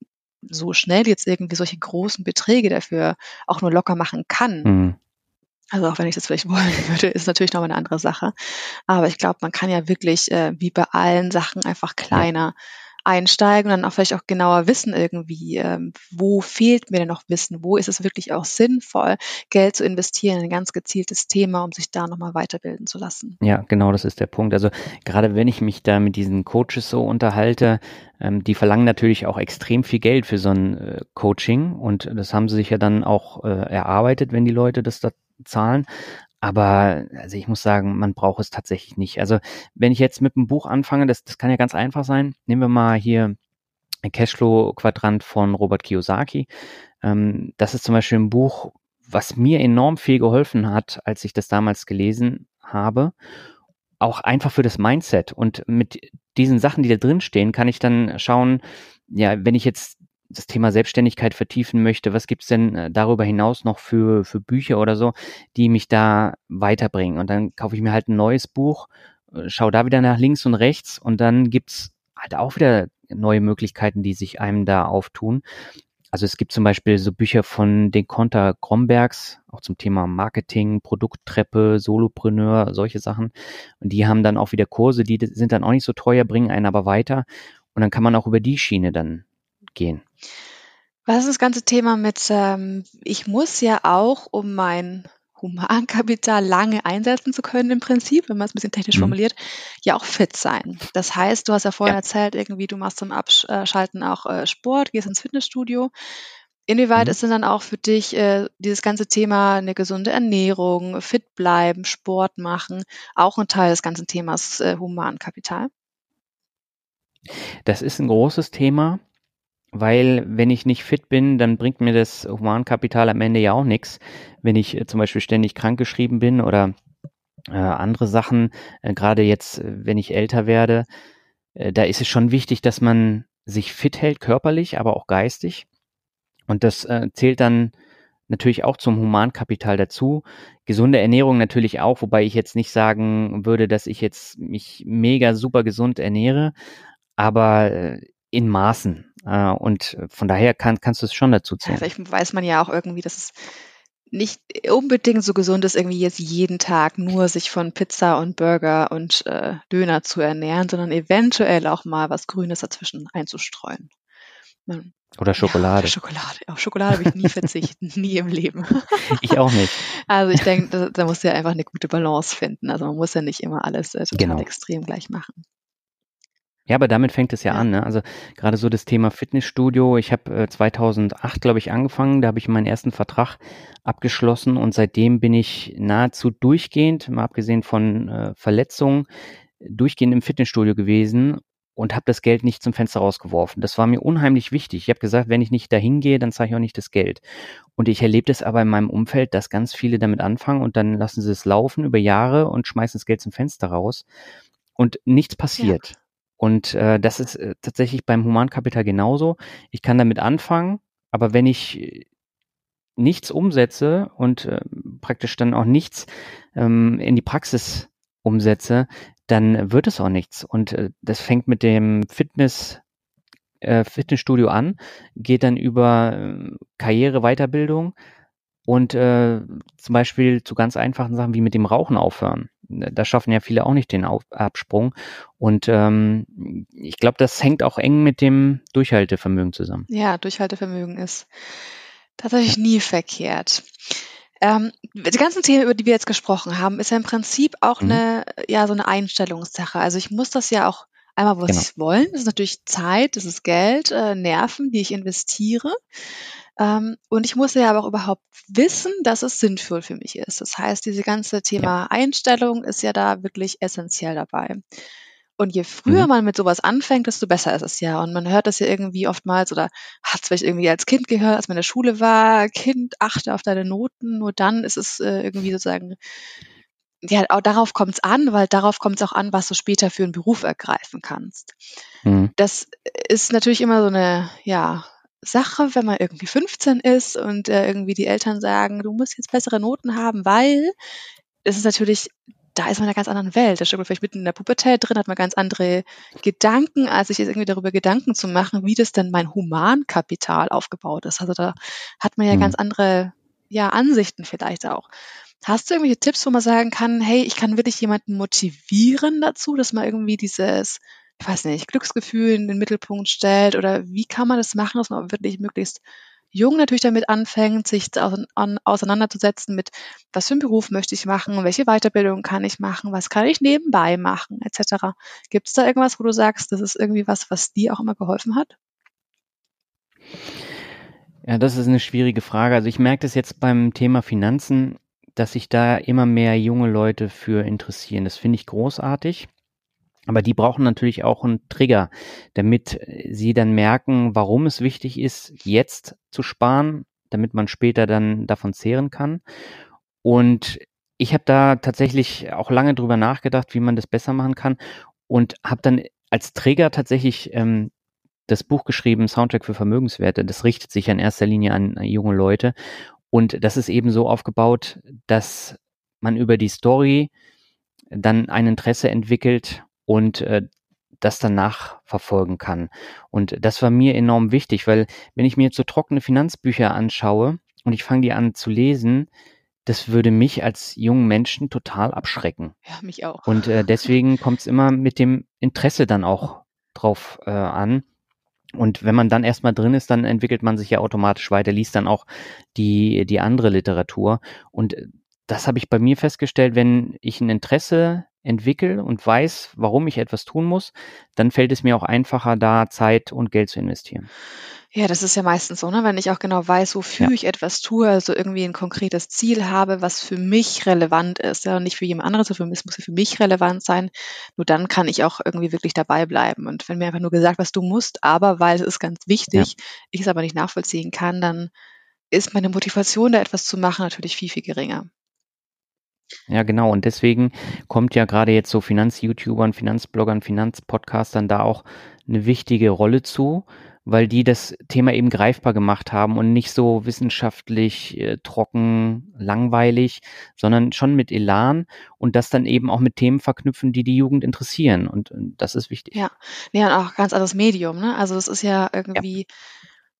so schnell jetzt irgendwie solche großen Beträge dafür auch nur locker machen kann. Mhm. Also auch wenn ich das vielleicht wollen würde, ist natürlich noch eine andere Sache. Aber ich glaube, man kann ja wirklich äh, wie bei allen Sachen einfach kleiner einsteigen und dann auch vielleicht auch genauer wissen irgendwie, ähm, wo fehlt mir denn noch Wissen, wo ist es wirklich auch sinnvoll, Geld zu investieren in ein ganz gezieltes Thema, um sich da nochmal weiterbilden zu lassen. Ja, genau, das ist der Punkt. Also gerade wenn ich mich da mit diesen Coaches so unterhalte, ähm, die verlangen natürlich auch extrem viel Geld für so ein äh, Coaching und das haben sie sich ja dann auch äh, erarbeitet, wenn die Leute das da zahlen. Aber also ich muss sagen, man braucht es tatsächlich nicht. Also wenn ich jetzt mit einem Buch anfange, das, das kann ja ganz einfach sein. Nehmen wir mal hier Cashflow-Quadrant von Robert Kiyosaki. Ähm, das ist zum Beispiel ein Buch, was mir enorm viel geholfen hat, als ich das damals gelesen habe. Auch einfach für das Mindset. Und mit diesen Sachen, die da drin stehen, kann ich dann schauen, ja, wenn ich jetzt das Thema Selbstständigkeit vertiefen möchte, was gibt's denn äh, darüber hinaus noch für, für Bücher oder so, die mich da weiterbringen? Und dann kaufe ich mir halt ein neues Buch, äh, schaue da wieder nach links und rechts und dann gibt's halt auch wieder neue Möglichkeiten, die sich einem da auftun. Also es gibt zum Beispiel so Bücher von den Konter Grombergs, auch zum Thema Marketing, Produkttreppe, Solopreneur, solche Sachen. Und die haben dann auch wieder Kurse, die sind dann auch nicht so teuer, bringen einen aber weiter. Und dann kann man auch über die Schiene dann gehen. Was ist das ganze Thema mit, ähm, ich muss ja auch, um mein Humankapital lange einsetzen zu können, im Prinzip, wenn man es ein bisschen technisch mhm. formuliert, ja auch fit sein. Das heißt, du hast ja vorhin ja. erzählt, irgendwie, du machst zum Abschalten auch äh, Sport, gehst ins Fitnessstudio. Inwieweit mhm. ist denn dann auch für dich äh, dieses ganze Thema eine gesunde Ernährung, fit bleiben, Sport machen, auch ein Teil des ganzen Themas äh, Humankapital? Das ist ein großes Thema weil wenn ich nicht fit bin, dann bringt mir das Humankapital am Ende ja auch nichts. Wenn ich äh, zum Beispiel ständig krankgeschrieben bin oder äh, andere Sachen, äh, gerade jetzt, äh, wenn ich älter werde, äh, da ist es schon wichtig, dass man sich fit hält, körperlich, aber auch geistig. Und das äh, zählt dann natürlich auch zum Humankapital dazu. Gesunde Ernährung natürlich auch, wobei ich jetzt nicht sagen würde, dass ich jetzt mich mega super gesund ernähre, aber in Maßen. Äh, und von daher kann, kannst du es schon dazu zählen. Ja, vielleicht weiß man ja auch irgendwie, dass es nicht unbedingt so gesund ist, irgendwie jetzt jeden Tag nur sich von Pizza und Burger und äh, Döner zu ernähren, sondern eventuell auch mal was Grünes dazwischen einzustreuen. Man, oder Schokolade. Ja, Schokolade. Auf Schokolade habe ich nie verzichten, nie im Leben. ich auch nicht. Also ich denke, da, da muss ja einfach eine gute Balance finden. Also man muss ja nicht immer alles äh, total genau. extrem gleich machen. Ja, aber damit fängt es ja, ja. an. Ne? Also gerade so das Thema Fitnessstudio. Ich habe äh, 2008, glaube ich, angefangen. Da habe ich meinen ersten Vertrag abgeschlossen und seitdem bin ich nahezu durchgehend, mal abgesehen von äh, Verletzungen, durchgehend im Fitnessstudio gewesen und habe das Geld nicht zum Fenster rausgeworfen. Das war mir unheimlich wichtig. Ich habe gesagt, wenn ich nicht dahin gehe, dann zahle ich auch nicht das Geld. Und ich erlebe das aber in meinem Umfeld, dass ganz viele damit anfangen und dann lassen sie es laufen über Jahre und schmeißen das Geld zum Fenster raus und nichts passiert. Ja. Und äh, das ist äh, tatsächlich beim Humankapital genauso. Ich kann damit anfangen, aber wenn ich äh, nichts umsetze und äh, praktisch dann auch nichts ähm, in die Praxis umsetze, dann wird es auch nichts. Und äh, das fängt mit dem Fitness äh, Fitnessstudio an, geht dann über äh, Karriere, Weiterbildung und äh, zum Beispiel zu ganz einfachen Sachen wie mit dem Rauchen aufhören. Da schaffen ja viele auch nicht den Auf Absprung. Und ähm, ich glaube, das hängt auch eng mit dem Durchhaltevermögen zusammen. Ja, Durchhaltevermögen ist tatsächlich nie verkehrt. Ähm, die ganzen Themen, über die wir jetzt gesprochen haben, ist ja im Prinzip auch mhm. eine, ja, so eine Einstellungssache. Also ich muss das ja auch einmal, was genau. ich wollen. Das ist natürlich Zeit, das ist Geld, äh, Nerven, die ich investiere. Ähm, und ich muss ja aber auch überhaupt wissen, dass es sinnvoll für mich ist. Das heißt, diese ganze Thema ja. Einstellung ist ja da wirklich essentiell dabei. Und je früher mhm. man mit sowas anfängt, desto besser ist es ja. Und man hört das ja irgendwie oftmals oder hat es vielleicht irgendwie als Kind gehört, als man in der Schule war, Kind, achte auf deine Noten, nur dann ist es äh, irgendwie sozusagen, ja, auch darauf kommt es an, weil darauf kommt es auch an, was du später für einen Beruf ergreifen kannst. Mhm. Das ist natürlich immer so eine, ja, Sache, wenn man irgendwie 15 ist und äh, irgendwie die Eltern sagen, du musst jetzt bessere Noten haben, weil es ist natürlich da ist man in einer ganz anderen Welt. Da steht man vielleicht mitten in der Pubertät drin, hat man ganz andere Gedanken, als sich jetzt irgendwie darüber Gedanken zu machen, wie das denn mein Humankapital aufgebaut ist. Also da hat man ja mhm. ganz andere ja, Ansichten vielleicht auch. Hast du irgendwelche Tipps, wo man sagen kann, hey, ich kann wirklich jemanden motivieren dazu, dass man irgendwie dieses, ich weiß nicht, Glücksgefühl in den Mittelpunkt stellt oder wie kann man das machen, dass man wirklich möglichst jung natürlich damit anfängt, sich auseinanderzusetzen mit, was für einen Beruf möchte ich machen, welche Weiterbildung kann ich machen, was kann ich nebenbei machen, etc. Gibt es da irgendwas, wo du sagst, das ist irgendwie was, was dir auch immer geholfen hat? Ja, das ist eine schwierige Frage. Also ich merke das jetzt beim Thema Finanzen, dass sich da immer mehr junge Leute für interessieren. Das finde ich großartig. Aber die brauchen natürlich auch einen Trigger, damit sie dann merken, warum es wichtig ist, jetzt zu sparen, damit man später dann davon zehren kann. Und ich habe da tatsächlich auch lange drüber nachgedacht, wie man das besser machen kann und habe dann als Trigger tatsächlich ähm, das Buch geschrieben, Soundtrack für Vermögenswerte. Das richtet sich in erster Linie an junge Leute. Und das ist eben so aufgebaut, dass man über die Story dann ein Interesse entwickelt und äh, das danach verfolgen kann. Und das war mir enorm wichtig, weil wenn ich mir jetzt so trockene Finanzbücher anschaue und ich fange die an zu lesen, das würde mich als jungen Menschen total abschrecken. Ja, mich auch. Und äh, deswegen kommt es immer mit dem Interesse dann auch drauf äh, an. Und wenn man dann erstmal drin ist, dann entwickelt man sich ja automatisch weiter, liest dann auch die, die andere Literatur. Und das habe ich bei mir festgestellt, wenn ich ein Interesse entwickle und weiß, warum ich etwas tun muss, dann fällt es mir auch einfacher, da Zeit und Geld zu investieren. Ja, das ist ja meistens so, ne? wenn ich auch genau weiß, wofür ja. ich etwas tue, also irgendwie ein konkretes Ziel habe, was für mich relevant ist, ja, und nicht für jemand anderes, sondern es muss für mich relevant sein, nur dann kann ich auch irgendwie wirklich dabei bleiben. Und wenn mir einfach nur gesagt, was du musst, aber weil es ist ganz wichtig, ja. ich es aber nicht nachvollziehen kann, dann ist meine Motivation, da etwas zu machen, natürlich viel, viel geringer. Ja, genau. Und deswegen kommt ja gerade jetzt so Finanz-YouTubern, Finanzbloggern, Finanzpodcastern da auch eine wichtige Rolle zu, weil die das Thema eben greifbar gemacht haben und nicht so wissenschaftlich äh, trocken, langweilig, sondern schon mit Elan und das dann eben auch mit Themen verknüpfen, die die Jugend interessieren. Und, und das ist wichtig. Ja, ja, und auch ganz anderes Medium. Ne? Also es ist ja irgendwie ja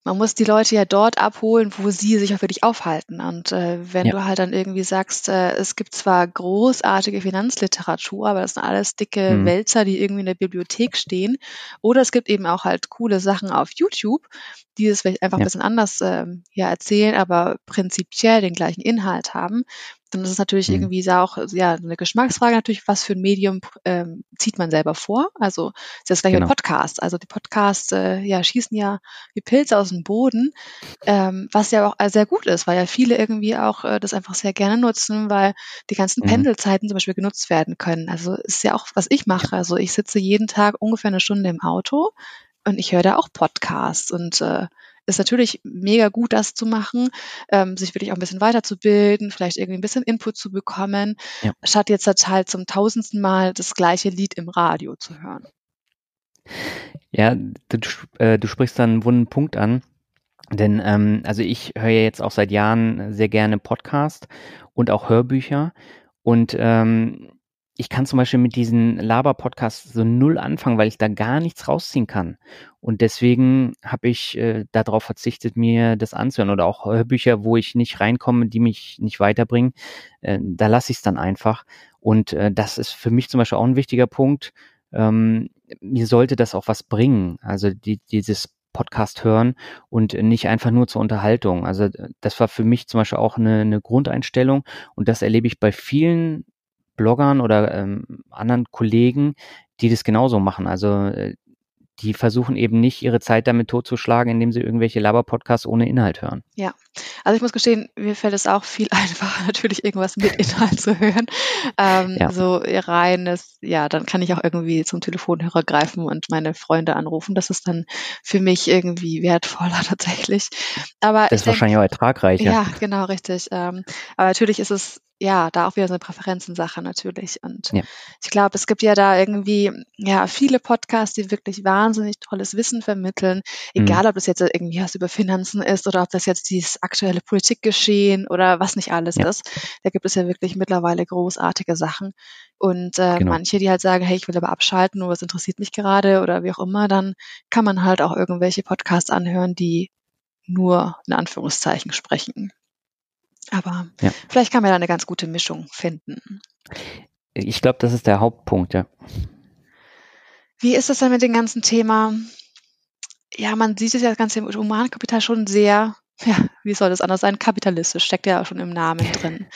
man muss die Leute ja dort abholen, wo sie sich auch wirklich aufhalten. Und äh, wenn Ja. du halt dann irgendwie sagst, äh, es gibt zwar großartige Finanzliteratur, aber das sind alles dicke Mhm. Wälzer, die irgendwie in der Bibliothek stehen. Oder es gibt eben auch halt coole Sachen auf YouTube, die es vielleicht einfach ein Ja. bisschen anders ähm, ja, erzählen, aber prinzipiell den gleichen Inhalt haben. Dann ist es natürlich Mhm. irgendwie auch ja, eine Geschmacksfrage natürlich, was für ein Medium ähm, zieht man selber vor. Also ist das gleiche Genau. mit Podcasts. Also die Podcasts äh, ja, schießen ja wie Pilze aus dem Boden, ähm, was ja auch sehr gut ist, weil ja viele irgendwie auch äh, das einfach sehr gerne nutzen, weil die ganzen Mhm. Pendelzeiten zum Beispiel genutzt werden können. Also ist ja auch, was ich mache. Also ich sitze jeden Tag ungefähr eine Stunde im Auto und ich höre da auch Podcasts und äh, ist natürlich mega gut, das zu machen, ähm, sich wirklich auch ein bisschen weiterzubilden, vielleicht irgendwie ein bisschen Input zu bekommen, Ja. statt jetzt halt zum tausendsten Mal das gleiche Lied im Radio zu hören. Ja, du, äh, du sprichst da einen wunden Punkt an. Denn ähm, also ich höre ja jetzt auch seit Jahren sehr gerne Podcast und auch Hörbücher. Und ähm, ich kann zum Beispiel mit diesen Laber-Podcasts so null anfangen, weil ich da gar nichts rausziehen kann. Und deswegen habe ich äh, darauf verzichtet, mir das anzuhören. Oder auch Hörbücher, wo ich nicht reinkomme, die mich nicht weiterbringen. Äh, da lasse ich es dann einfach. Und äh, das ist für mich zum Beispiel auch ein wichtiger Punkt. Ähm, mir sollte das auch was bringen. Also die, dieses Podcast hören und nicht einfach nur zur Unterhaltung. Also das war für mich zum Beispiel auch eine, eine Grundeinstellung und das erlebe ich bei vielen Bloggern oder ähm, anderen Kollegen, die das genauso machen. Also äh, die versuchen eben nicht ihre Zeit damit totzuschlagen, indem sie irgendwelche Laber-Podcasts ohne Inhalt hören. Ja, also ich muss gestehen, mir fällt es auch viel einfacher, natürlich irgendwas mit Inhalt zu hören. Ähm, Ja. So reines, ja, dann kann ich auch irgendwie zum Telefonhörer greifen und meine Freunde anrufen. Das ist dann für mich irgendwie wertvoller tatsächlich. Aber Das ist denk, wahrscheinlich auch ertragreicher. ja, genau, richtig. Ähm, aber natürlich ist es ja da auch wieder so eine Präferenzensache natürlich. Und Ja. ich glaube, es gibt ja da irgendwie ja viele Podcasts, die wirklich wahnsinnig tolles Wissen vermitteln. Mhm. Egal, ob das jetzt irgendwie was über Finanzen ist oder ob das jetzt dieses aktuelle Politikgeschehen oder was nicht alles Ja. ist. Da gibt es ja wirklich mittlerweile großartige Sachen. Und äh, Genau. manche, die halt sagen, hey, ich will aber abschalten, nur was interessiert mich gerade oder wie auch immer, dann kann man halt auch irgendwelche Podcasts anhören, die nur in Anführungszeichen sprechen. Aber Ja. vielleicht kann man da eine ganz gute Mischung finden. Ich glaube, das ist der Hauptpunkt, ja. Wie ist das dann mit dem ganzen Thema? Ja, man sieht es ja das ganze im Humankapital schon sehr, ja, wie soll das anders sein? Kapitalistisch, steckt ja auch schon im Namen drin.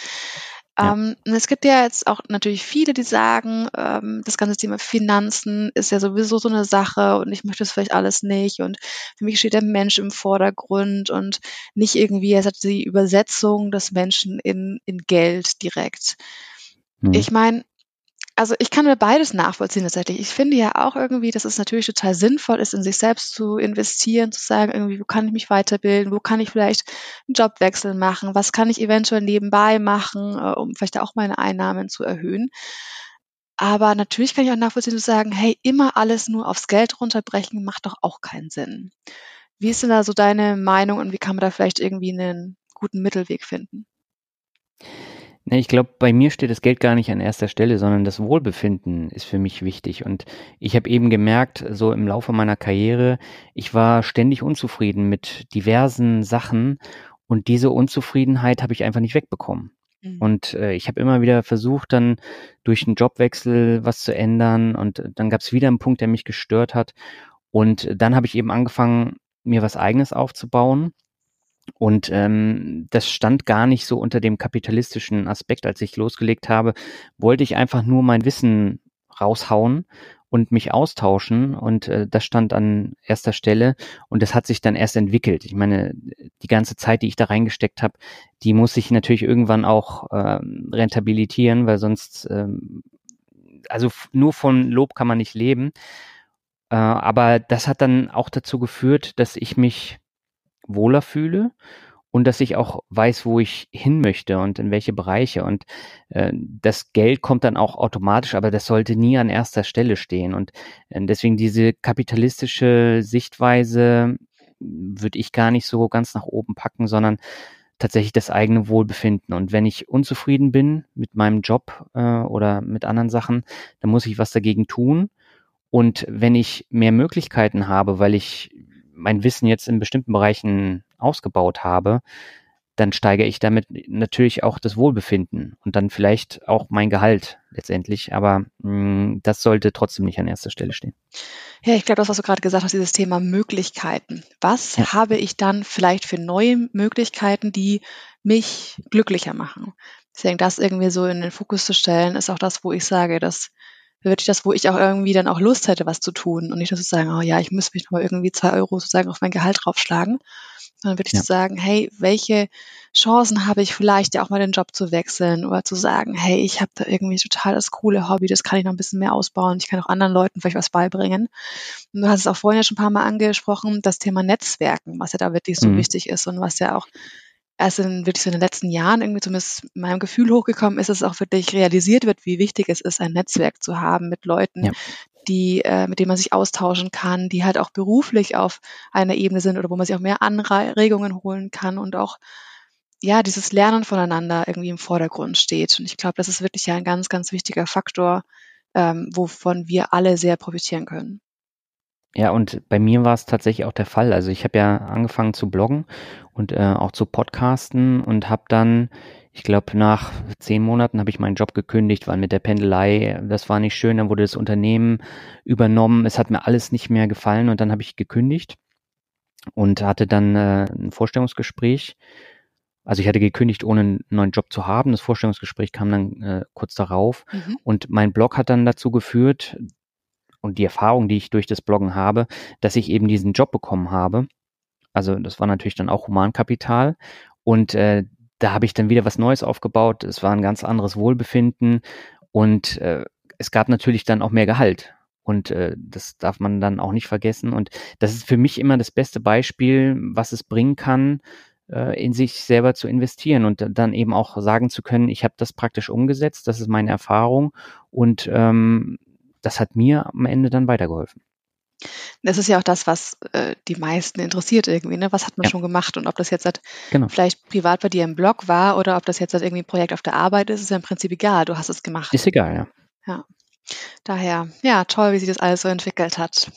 Ja. Ähm, es gibt ja jetzt auch natürlich viele, die sagen, ähm, das ganze Thema Finanzen ist ja sowieso so eine Sache und ich möchte das vielleicht alles nicht und für mich steht der Mensch im Vordergrund und nicht irgendwie es hat die Übersetzung des Menschen in, in Geld direkt. Mhm. Ich meine, also ich kann mir beides nachvollziehen tatsächlich. Ich finde ja auch irgendwie, dass es natürlich total sinnvoll ist, in sich selbst zu investieren, zu sagen, irgendwie, wo kann ich mich weiterbilden, wo kann ich vielleicht einen Jobwechsel machen, was kann ich eventuell nebenbei machen, äh, um vielleicht auch meine Einnahmen zu erhöhen. Aber natürlich kann ich auch nachvollziehen zu sagen, hey, immer alles nur aufs Geld runterbrechen, macht doch auch keinen Sinn. Wie ist denn da so deine Meinung und wie kann man da vielleicht irgendwie einen guten Mittelweg finden? Ich glaube, bei mir steht das Geld gar nicht an erster Stelle, sondern das Wohlbefinden ist für mich wichtig. Und ich habe eben gemerkt, so im Laufe meiner Karriere, ich war ständig unzufrieden mit diversen Sachen und diese Unzufriedenheit habe ich einfach nicht wegbekommen. Mhm. Und äh, ich habe immer wieder versucht, dann durch einen Jobwechsel was zu ändern. Und dann gab es wieder einen Punkt, der mich gestört hat. Und dann habe ich eben angefangen, mir was eigenes aufzubauen. Und ähm, das stand gar nicht so unter dem kapitalistischen Aspekt, als ich losgelegt habe, wollte ich einfach nur mein Wissen raushauen und mich austauschen und äh, das stand an erster Stelle und das hat sich dann erst entwickelt. Ich meine, die ganze Zeit, die ich da reingesteckt habe, die muss ich natürlich irgendwann auch ähm, rentabilitieren, weil sonst, ähm, also nur von Lob kann man nicht leben. Äh, aber das hat dann auch dazu geführt, dass ich mich wohler fühle und dass ich auch weiß, wo ich hin möchte und in welche Bereiche. Und äh, das Geld kommt dann auch automatisch, aber das sollte nie an erster Stelle stehen. Und äh, deswegen diese kapitalistische Sichtweise würde ich gar nicht so ganz nach oben packen, sondern tatsächlich das eigene Wohlbefinden. Und wenn ich unzufrieden bin mit meinem Job äh, oder mit anderen Sachen, dann muss ich was dagegen tun. Und wenn ich mehr Möglichkeiten habe, weil ich mein Wissen jetzt in bestimmten Bereichen ausgebaut habe, dann steigere ich damit natürlich auch das Wohlbefinden und dann vielleicht auch mein Gehalt letztendlich. Aber mh, mm, das sollte trotzdem nicht an erster Stelle stehen. Ja, ich glaube, das, was du gerade gesagt hast, dieses Thema Möglichkeiten. Was ja. habe ich dann vielleicht für neue Möglichkeiten, die mich glücklicher machen? Deswegen das irgendwie so in den Fokus zu stellen, ist auch das, wo ich sage, dass wirklich das, wo ich auch irgendwie dann auch Lust hätte, was zu tun und nicht nur zu sagen, oh ja, ich muss mich mal irgendwie zwei Euro sozusagen auf mein Gehalt draufschlagen, sondern wirklich ja. zu sagen, hey, welche Chancen habe ich vielleicht ja auch mal den Job zu wechseln oder zu sagen, hey, ich habe da irgendwie total das coole Hobby, das kann ich noch ein bisschen mehr ausbauen, ich kann auch anderen Leuten vielleicht was beibringen. Und du hast es auch vorhin ja schon ein paar Mal angesprochen, das Thema Netzwerken, was ja da wirklich so mhm. wichtig ist und was ja auch erst in wirklich so in den letzten Jahren irgendwie zumindest meinem Gefühl hochgekommen ist, dass es auch wirklich realisiert wird, wie wichtig es ist, ein Netzwerk zu haben mit Leuten, ja. die, äh, mit denen man sich austauschen kann, die halt auch beruflich auf einer Ebene sind oder wo man sich auch mehr Anregungen holen kann und auch ja, dieses Lernen voneinander irgendwie im Vordergrund steht. Und ich glaube, das ist wirklich ja ein ganz, ganz wichtiger Faktor, ähm, wovon wir alle sehr profitieren können. Ja, und bei mir war es tatsächlich auch der Fall. Also ich habe ja angefangen zu bloggen und äh, auch zu podcasten und habe dann, ich glaube, nach zehn Monaten habe ich meinen Job gekündigt, weil mit der Pendelei, das war nicht schön, dann wurde das Unternehmen übernommen, es hat mir alles nicht mehr gefallen und dann habe ich gekündigt und hatte dann äh, ein Vorstellungsgespräch. Also ich hatte gekündigt, ohne einen neuen Job zu haben. Das Vorstellungsgespräch kam dann äh, kurz darauf. Mhm. Und mein Blog hat dann dazu geführt, und die Erfahrung, die ich durch das Bloggen habe, dass ich eben diesen Job bekommen habe. Also das war natürlich dann auch Humankapital. Und äh, da habe ich dann wieder was Neues aufgebaut. Es war ein ganz anderes Wohlbefinden und äh, es gab natürlich dann auch mehr Gehalt. Und äh, das darf man dann auch nicht vergessen. Und das ist für mich immer das beste Beispiel, was es bringen kann, äh, in sich selber zu investieren und dann eben auch sagen zu können, ich habe das praktisch umgesetzt, das ist meine Erfahrung und ähm, das hat mir am Ende dann weitergeholfen. Das ist ja auch das, was äh, die meisten interessiert irgendwie. Ne? Was hat man ja. schon gemacht? Und ob das jetzt halt genau. vielleicht privat bei dir im Blog war oder ob das jetzt halt irgendwie ein Projekt auf der Arbeit ist, ist ja im Prinzip egal. Du hast es gemacht. Ist egal, ja. Ja. Daher, ja, toll, wie sich das alles so entwickelt hat.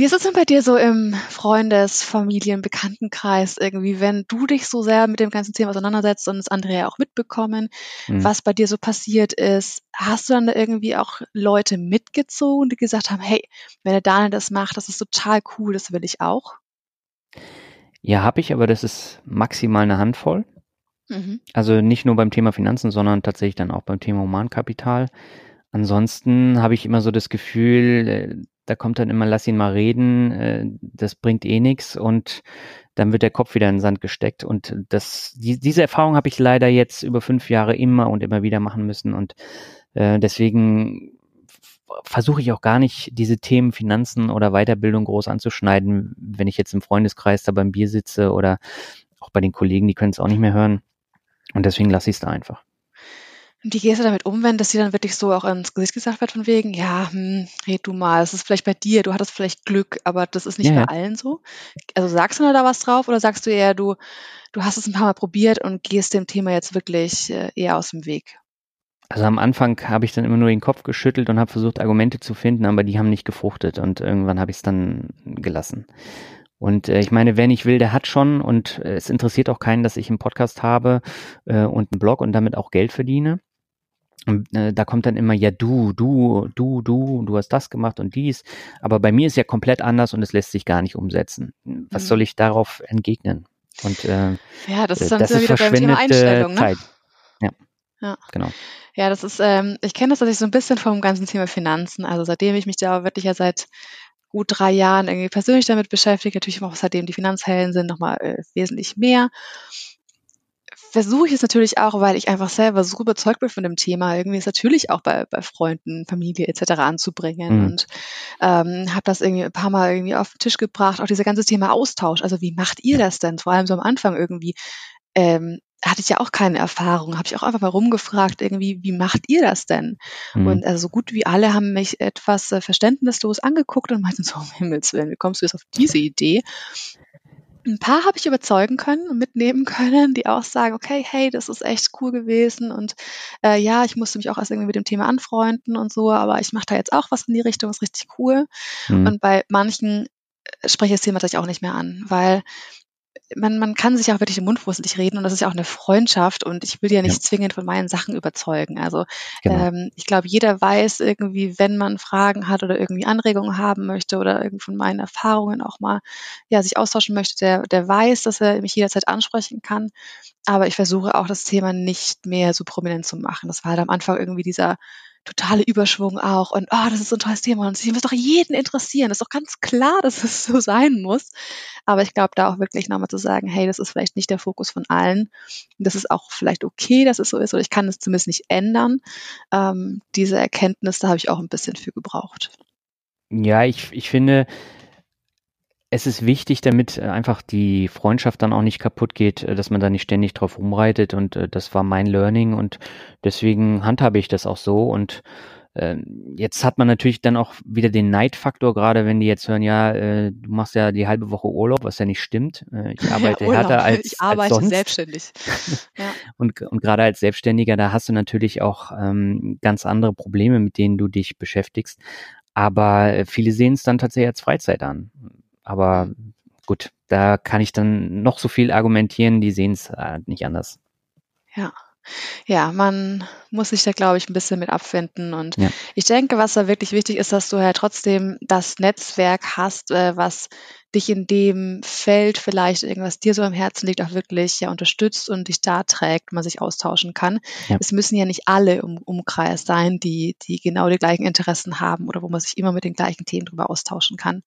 Wie ist es denn bei dir so im Freundes-, Familien-, Bekanntenkreis irgendwie, wenn du dich so sehr mit dem ganzen Thema auseinandersetzt und das andere ja auch mitbekommen, mhm. was bei dir so passiert ist? Hast du dann da irgendwie auch Leute mitgezogen, die gesagt haben, hey, wenn der Daniel das macht, das ist total cool, das will ich auch? Ja, habe ich, aber das ist maximal eine Handvoll. Mhm. Also nicht nur beim Thema Finanzen, sondern tatsächlich dann auch beim Thema Humankapital. Ansonsten habe ich immer so das Gefühl, äh, da kommt dann immer, lass ihn mal reden, äh, das bringt eh nichts und dann wird der Kopf wieder in den Sand gesteckt. Und das, die, diese Erfahrung habe ich leider jetzt über fünf Jahre immer und immer wieder machen müssen. Und äh, deswegen versuche ich auch gar nicht, diese Themen Finanzen oder Weiterbildung groß anzuschneiden, wenn ich jetzt im Freundeskreis da beim Bier sitze oder auch bei den Kollegen, die können es auch nicht mehr hören. Und deswegen lasse ich es da einfach. Und wie gehst du damit um, wenn das dir dann wirklich so auch ins Gesicht gesagt wird, von wegen, ja, hm, red du mal, es ist vielleicht bei dir, du hattest vielleicht Glück, aber das ist nicht ja, bei ja. allen so. Also sagst du da was drauf oder sagst du eher, du, du hast es ein paar Mal probiert und gehst dem Thema jetzt wirklich äh, eher aus dem Weg? Also am Anfang habe ich dann immer nur den Kopf geschüttelt und habe versucht, Argumente zu finden, aber die haben nicht gefruchtet und irgendwann habe ich es dann gelassen. Und äh, ich meine, wer nicht will, der hat schon und äh, es interessiert auch keinen, dass ich einen Podcast habe äh, und einen Blog und damit auch Geld verdiene. Und äh, da kommt dann immer, ja, du, du, du, du, du hast das gemacht und dies. Aber bei mir ist ja komplett anders und es lässt sich gar nicht umsetzen. Was mhm. soll ich darauf entgegnen? Und äh, ja, das ist dann das ist wieder beim Thema Einstellung, ne? Ja. ja, genau. Ja, das ist, ähm, ich kenne das dass ich so ein bisschen vom ganzen Thema Finanzen. Also seitdem ich mich da wirklich ja seit gut drei Jahren irgendwie persönlich damit beschäftige, natürlich auch seitdem die Finanzhelden sind, nochmal äh, wesentlich mehr versuche ich es natürlich auch, weil ich einfach selber so überzeugt bin von dem Thema, irgendwie es natürlich auch bei, bei Freunden, Familie etc. anzubringen. Mhm. Und ähm, habe das irgendwie ein paar Mal irgendwie auf den Tisch gebracht, auch dieses ganze Thema Austausch. Also wie macht ihr das denn? Vor allem so am Anfang irgendwie. Ähm, hatte ich ja auch keine Erfahrung, habe ich auch einfach mal rumgefragt, irgendwie, wie macht ihr das denn? Mhm. Und also so gut wie alle haben mich etwas äh, verständnislos angeguckt und meinten so, um Himmels Willen, wie kommst du jetzt auf diese Idee? Ein paar habe ich überzeugen können und mitnehmen können, die auch sagen, okay, hey, das ist echt cool gewesen und äh, ja, ich musste mich auch erst irgendwie mit dem Thema anfreunden und so, aber ich mache da jetzt auch was in die Richtung, ist richtig cool. Mhm. Und bei manchen spreche das Thema tatsächlich auch nicht mehr an, weil man, man kann sich auch wirklich im Mund fusselig reden und das ist ja auch eine Freundschaft und ich will ja nicht ja. zwingend von meinen Sachen überzeugen. Also genau. ähm, ich glaube, jeder weiß irgendwie, wenn man Fragen hat oder irgendwie Anregungen haben möchte oder irgendwie von meinen Erfahrungen auch mal ja, sich austauschen möchte, der, der weiß, dass er mich jederzeit ansprechen kann. Aber ich versuche auch das Thema nicht mehr so prominent zu machen. Das war halt am Anfang irgendwie dieser totale Überschwung auch und oh, das ist so ein tolles Thema und es muss doch jeden interessieren. Das ist doch ganz klar, dass es so sein muss. Aber ich glaube, da auch wirklich nochmal zu sagen, hey, das ist vielleicht nicht der Fokus von allen. Das ist auch vielleicht okay, dass es so ist oder ich kann es zumindest nicht ändern. Ähm, diese Erkenntnis, da habe ich auch ein bisschen für gebraucht. Ja, ich, ich finde, es ist wichtig, damit äh, einfach die Freundschaft dann auch nicht kaputt geht, äh, dass man da nicht ständig drauf rumreitet und äh, das war mein Learning und deswegen handhabe ich das auch so und äh, jetzt hat man natürlich dann auch wieder den Neidfaktor, gerade wenn die jetzt hören, ja, du machst ja die halbe Woche Urlaub, was ja nicht stimmt. Ich arbeite ja, härter als Ich arbeite als sonst. selbstständig. ja. und, und gerade als Selbstständiger, da hast du natürlich auch ähm, ganz andere Probleme, mit denen du dich beschäftigst. Aber viele sehen es dann tatsächlich als Freizeit an. Aber gut, da kann ich dann noch so viel argumentieren, die sehen es äh, nicht anders. Ja. Ja, man muss sich da, glaube ich, ein bisschen mit abfinden. Und ja. ich denke, was da wirklich wichtig ist, dass du ja trotzdem das Netzwerk hast, äh, was dich in dem Feld vielleicht irgendwas dir so am Herzen liegt, auch wirklich ja unterstützt und dich da trägt, man sich austauschen kann. Ja. Es müssen ja nicht alle im Umkreis sein, die, die genau die gleichen Interessen haben oder wo man sich immer mit den gleichen Themen drüber austauschen kann.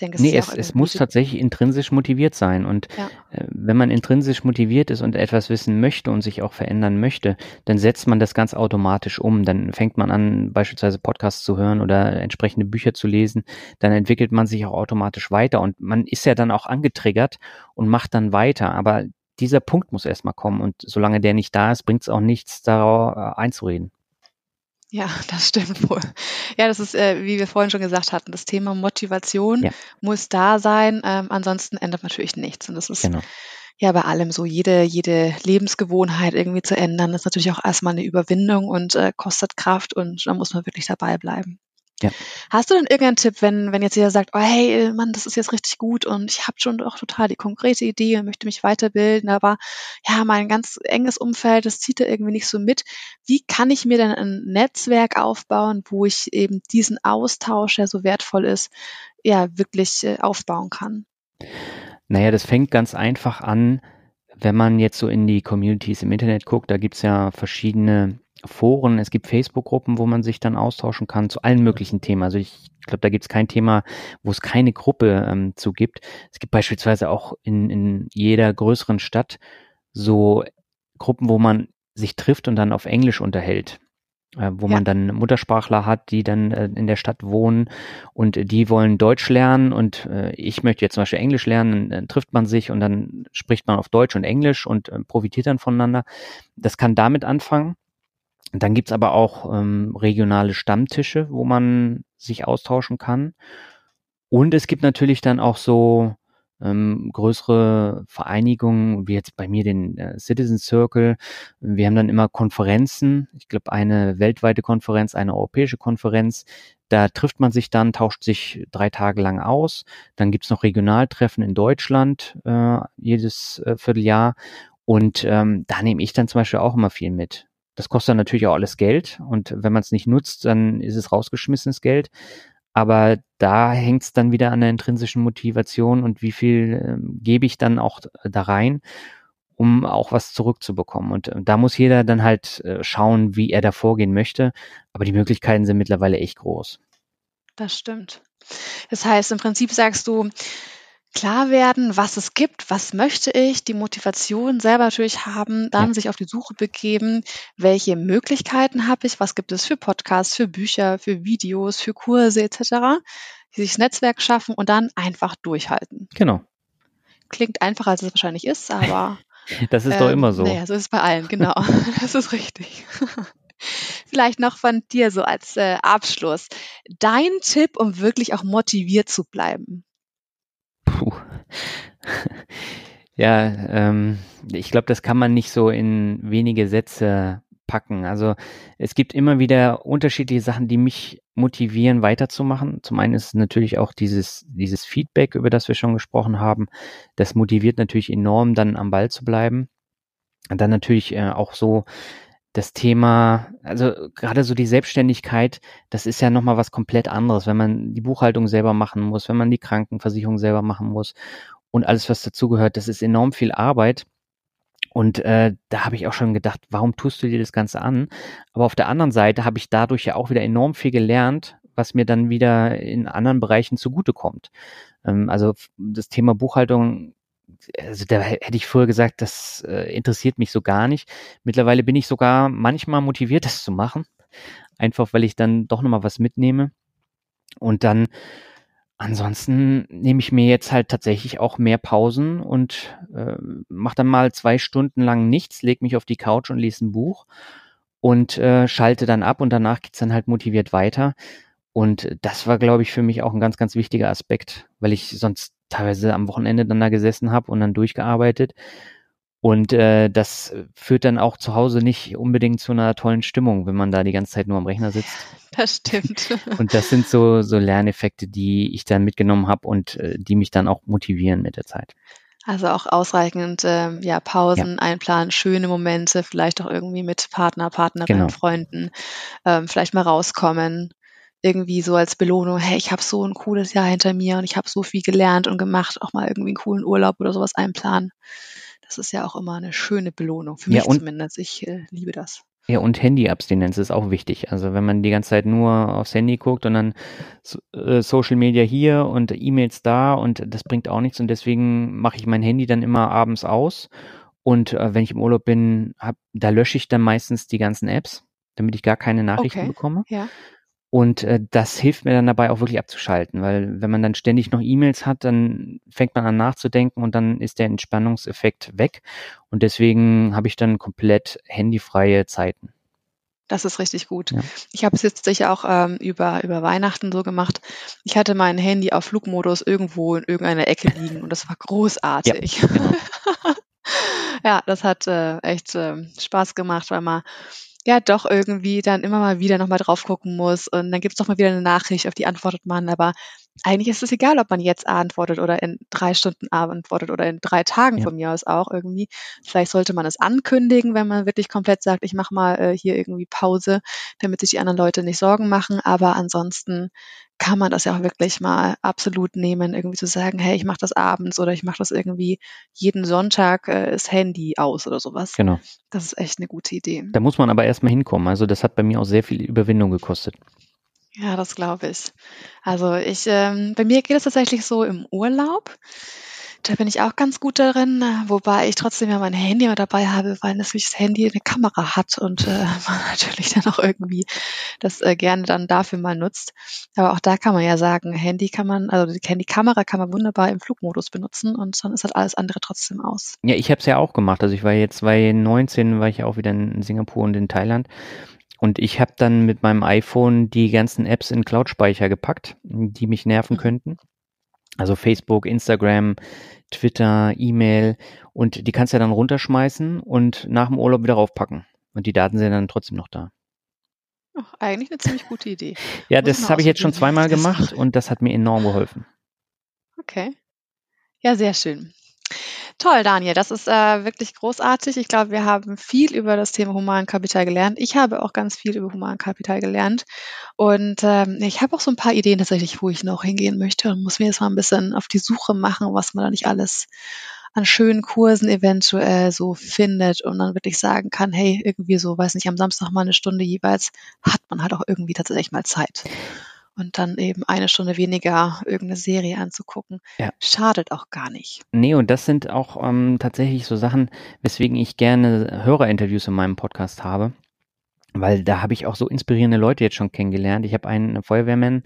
Denke, es nee, es, es muss tatsächlich intrinsisch motiviert sein. Und ja. äh, wenn man intrinsisch motiviert ist und etwas wissen möchte und sich auch verändern möchte, dann setzt man das ganz automatisch um. Dann fängt man an, beispielsweise Podcasts zu hören oder entsprechende Bücher zu lesen. Dann entwickelt man sich auch automatisch weiter. Und man ist ja dann auch angetriggert und macht dann weiter. Aber dieser Punkt muss erstmal kommen. Und solange der nicht da ist, bringt es auch nichts, darauf äh, einzureden. Ja, das stimmt wohl. Ja, das ist, äh, wie wir vorhin schon gesagt hatten, das Thema Motivation ja. muss da sein. Ähm, ansonsten ändert natürlich nichts. Und das ist genau. ja bei allem so. Jede, jede Lebensgewohnheit irgendwie zu ändern, ist natürlich auch erstmal eine Überwindung und äh, kostet Kraft und da muss man wirklich dabei bleiben. Ja. Hast du denn irgendeinen Tipp, wenn, wenn jetzt jeder sagt, oh hey, Mann, das ist jetzt richtig gut und ich habe schon doch total die konkrete Idee und möchte mich weiterbilden, aber ja, mein ganz enges Umfeld, das zieht da irgendwie nicht so mit. Wie kann ich mir denn ein Netzwerk aufbauen, wo ich eben diesen Austausch, der so wertvoll ist, ja, wirklich äh, aufbauen kann? Naja, das fängt ganz einfach an, wenn man jetzt so in die Communities im Internet guckt, da gibt's ja verschiedene Foren, es gibt Facebook-Gruppen, wo man sich dann austauschen kann zu allen möglichen Themen. Also ich glaube, da gibt es kein Thema, wo es keine Gruppe ähm, zu gibt. Es gibt beispielsweise auch in, in jeder größeren Stadt so Gruppen, wo man sich trifft und dann auf Englisch unterhält. Äh, wo ja. man dann Muttersprachler hat, die dann äh, in der Stadt wohnen und die wollen Deutsch lernen und äh, ich möchte jetzt zum Beispiel Englisch lernen, dann trifft man sich und dann spricht man auf Deutsch und Englisch und äh, profitiert dann voneinander. Das kann damit anfangen. Dann gibt's aber auch ähm, regionale Stammtische, wo man sich austauschen kann. Und es gibt natürlich dann auch so ähm, größere Vereinigungen, wie jetzt bei mir den äh, Citizen Circle. Wir haben dann immer Konferenzen, ich glaube eine weltweite Konferenz, eine europäische Konferenz. Da trifft man sich dann, tauscht sich drei Tage lang aus. Dann gibt's noch Regionaltreffen in Deutschland äh, jedes äh, Vierteljahr. Und ähm, da nehme ich dann zum Beispiel auch immer viel mit. Das kostet dann natürlich auch alles Geld und wenn man es nicht nutzt, dann ist es rausgeschmissenes Geld. Aber da hängt es dann wieder an der intrinsischen Motivation und wie viel äh, gebe ich dann auch da rein, um auch was zurückzubekommen. Und äh, da muss jeder dann halt äh, schauen, wie er da vorgehen möchte. Aber die Möglichkeiten sind mittlerweile echt groß. Das stimmt. Das heißt, im Prinzip sagst du, klar werden, was es gibt, was möchte ich, die Motivation selber natürlich haben, dann ja. sich auf die Suche begeben, welche Möglichkeiten habe ich, was gibt es für Podcasts, für Bücher, für Videos, für Kurse etc., sich das Netzwerk schaffen und dann einfach durchhalten. Genau. Klingt einfacher, als es wahrscheinlich ist, aber das ist ähm, doch immer so. Naja, so ist es bei allen, genau. das ist richtig. Vielleicht noch von dir so als äh, Abschluss. Dein Tipp, um wirklich auch motiviert zu bleiben. Puh. ja, ähm, ich glaube, das kann man nicht so in wenige Sätze packen. Also es gibt immer wieder unterschiedliche Sachen, die mich motivieren, weiterzumachen. Zum einen ist natürlich auch dieses, dieses Feedback, über das wir schon gesprochen haben. Das motiviert natürlich enorm, dann am Ball zu bleiben. Und dann natürlich äh, auch so das Thema, also gerade so die Selbstständigkeit, das ist ja nochmal was komplett anderes, wenn man die Buchhaltung selber machen muss, wenn man die Krankenversicherung selber machen muss und alles, was dazugehört, das ist enorm viel Arbeit. Und äh, da habe ich auch schon gedacht, warum tust du dir das Ganze an? Aber auf der anderen Seite habe ich dadurch ja auch wieder enorm viel gelernt, was mir dann wieder in anderen Bereichen zugutekommt. Ähm, also das Thema Buchhaltung also da hätte ich früher gesagt, das äh, interessiert mich so gar nicht. Mittlerweile bin ich sogar manchmal motiviert, das zu machen. Einfach weil ich dann doch nochmal was mitnehme. Und dann ansonsten nehme ich mir jetzt halt tatsächlich auch mehr Pausen und äh, mache dann mal zwei Stunden lang nichts, lege mich auf die Couch und lese ein Buch und äh, schalte dann ab und danach geht's dann halt motiviert weiter. Und das war, glaube ich, für mich auch ein ganz, ganz wichtiger Aspekt, weil ich sonst teilweise am Wochenende dann da gesessen habe und dann durchgearbeitet. Und äh, das führt dann auch zu Hause nicht unbedingt zu einer tollen Stimmung, wenn man da die ganze Zeit nur am Rechner sitzt. Das stimmt. Und das sind so, so Lerneffekte, die ich dann mitgenommen habe und äh, die mich dann auch motivieren mit der Zeit. Also auch ausreichend ähm, ja, Pausen ja. einplanen, schöne Momente, vielleicht auch irgendwie mit Partner, Partnerin, genau. Freunden, ähm, vielleicht mal rauskommen, irgendwie so als Belohnung, hey, ich habe so ein cooles Jahr hinter mir und ich habe so viel gelernt und gemacht, auch mal irgendwie einen coolen Urlaub oder sowas einplanen. Das ist ja auch immer eine schöne Belohnung, für mich ja, zumindest. Ich äh, liebe das. Ja, und Handyabstinenz ist auch wichtig. Also wenn man die ganze Zeit nur aufs Handy guckt und dann äh, Social Media hier und E-Mails da und das bringt auch nichts und deswegen mache ich mein Handy dann immer abends aus und äh, wenn ich im Urlaub bin, hab, da lösche ich dann meistens die ganzen Apps, damit ich gar keine Nachrichten okay. bekomme. Ja. Und äh, das hilft mir dann dabei auch wirklich abzuschalten, weil wenn man dann ständig noch E-Mails hat, dann fängt man an nachzudenken und dann ist der Entspannungseffekt weg. Und deswegen habe ich dann komplett handyfreie Zeiten. Das ist richtig gut. Ja. Ich habe es jetzt sicher auch ähm, über, über Weihnachten so gemacht. Ich hatte mein Handy auf Flugmodus irgendwo in irgendeiner Ecke liegen und das war großartig. Ja, genau. ja das hat äh, echt äh, Spaß gemacht, weil man ja doch irgendwie dann immer mal wieder nochmal drauf gucken muss und dann gibt es doch mal wieder eine Nachricht, auf die antwortet man. Aber eigentlich ist es egal, ob man jetzt antwortet oder in drei Stunden antwortet oder in drei Tagen ja. von mir aus auch irgendwie. Vielleicht sollte man es ankündigen, wenn man wirklich komplett sagt, ich mache mal äh, hier irgendwie Pause, damit sich die anderen Leute nicht Sorgen machen. Aber ansonsten kann man das ja auch wirklich mal absolut nehmen, irgendwie zu sagen, hey, ich mache das abends oder ich mache das irgendwie jeden Sonntag äh, das Handy aus oder sowas. Genau. Das ist echt eine gute Idee. Da muss man aber erstmal hinkommen. Also das hat bei mir auch sehr viel Überwindung gekostet. Ja, das glaube ich. Also ich, ähm, bei mir geht es tatsächlich so im Urlaub. Da bin ich auch ganz gut darin, wobei ich trotzdem ja mein Handy immer dabei habe, weil natürlich das Handy eine Kamera hat und äh, man natürlich dann auch irgendwie das äh, gerne dann dafür mal nutzt. Aber auch da kann man ja sagen, Handy kann man, also die Handykamera kann man wunderbar im Flugmodus benutzen und dann ist halt alles andere trotzdem aus. Ja, ich habe es ja auch gemacht. Also ich war jetzt 2019, war ich auch wieder in Singapur und in Thailand. Und ich habe dann mit meinem iPhone die ganzen Apps in Cloud-Speicher gepackt, die mich nerven mhm. könnten. Also Facebook, Instagram, Twitter, E-Mail und die kannst du ja dann runterschmeißen und nach dem Urlaub wieder raufpacken. Und die Daten sind dann trotzdem noch da. Ach, eigentlich eine ziemlich gute Idee. ja, Muss das habe ich jetzt schon zweimal gemacht und das hat mir enorm geholfen. Okay. Ja, sehr schön. Toll, Daniel, das ist äh, wirklich großartig. Ich glaube, wir haben viel über das Thema Humankapital gelernt. Ich habe auch ganz viel über Humankapital gelernt. Und ähm, ich habe auch so ein paar Ideen tatsächlich, wo ich noch hingehen möchte und muss mir jetzt mal ein bisschen auf die Suche machen, was man da nicht alles an schönen Kursen eventuell so findet und dann wirklich sagen kann, hey, irgendwie so, weiß nicht, am Samstag mal eine Stunde jeweils, hat man halt auch irgendwie tatsächlich mal Zeit und dann eben eine Stunde weniger irgendeine Serie anzugucken. Ja. Schadet auch gar nicht. Nee, und das sind auch ähm, tatsächlich so Sachen, weswegen ich gerne Hörerinterviews in meinem Podcast habe. Weil da habe ich auch so inspirierende Leute jetzt schon kennengelernt. Ich habe einen Feuerwehrmann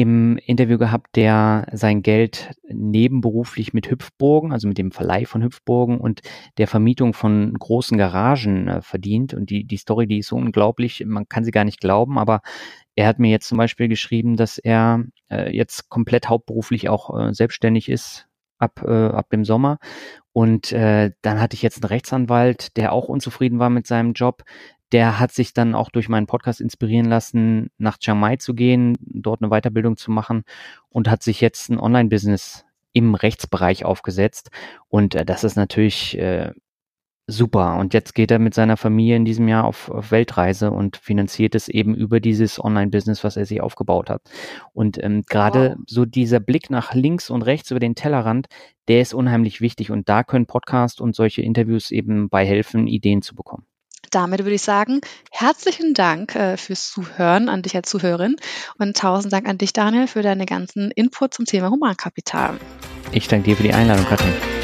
im Interview gehabt, der sein Geld nebenberuflich mit Hüpfburgen, also mit dem Verleih von Hüpfburgen und der Vermietung von großen Garagen äh, verdient. Und die, die Story, die ist so unglaublich, man kann sie gar nicht glauben, aber er hat mir jetzt zum Beispiel geschrieben, dass er äh, jetzt komplett hauptberuflich auch äh, selbstständig ist ab, äh, ab dem Sommer. Und äh, dann hatte ich jetzt einen Rechtsanwalt, der auch unzufrieden war mit seinem Job, der hat sich dann auch durch meinen Podcast inspirieren lassen, nach Chiang Mai zu gehen, dort eine Weiterbildung zu machen und hat sich jetzt ein Online-Business im Rechtsbereich aufgesetzt. Und äh, das ist natürlich äh, super. Und jetzt geht er mit seiner Familie in diesem Jahr auf, auf Weltreise und finanziert es eben über dieses Online-Business, was er sich aufgebaut hat. Und ähm, gerade wow. so dieser Blick nach links und rechts über den Tellerrand, der ist unheimlich wichtig. Und da können Podcast und solche Interviews eben bei helfen, Ideen zu bekommen. Damit würde ich sagen, herzlichen Dank äh, fürs Zuhören an dich als Zuhörerin und tausend Dank an dich, Daniel, für deine ganzen Inputs zum Thema Humankapital. Ich danke dir für die Einladung, Katrin.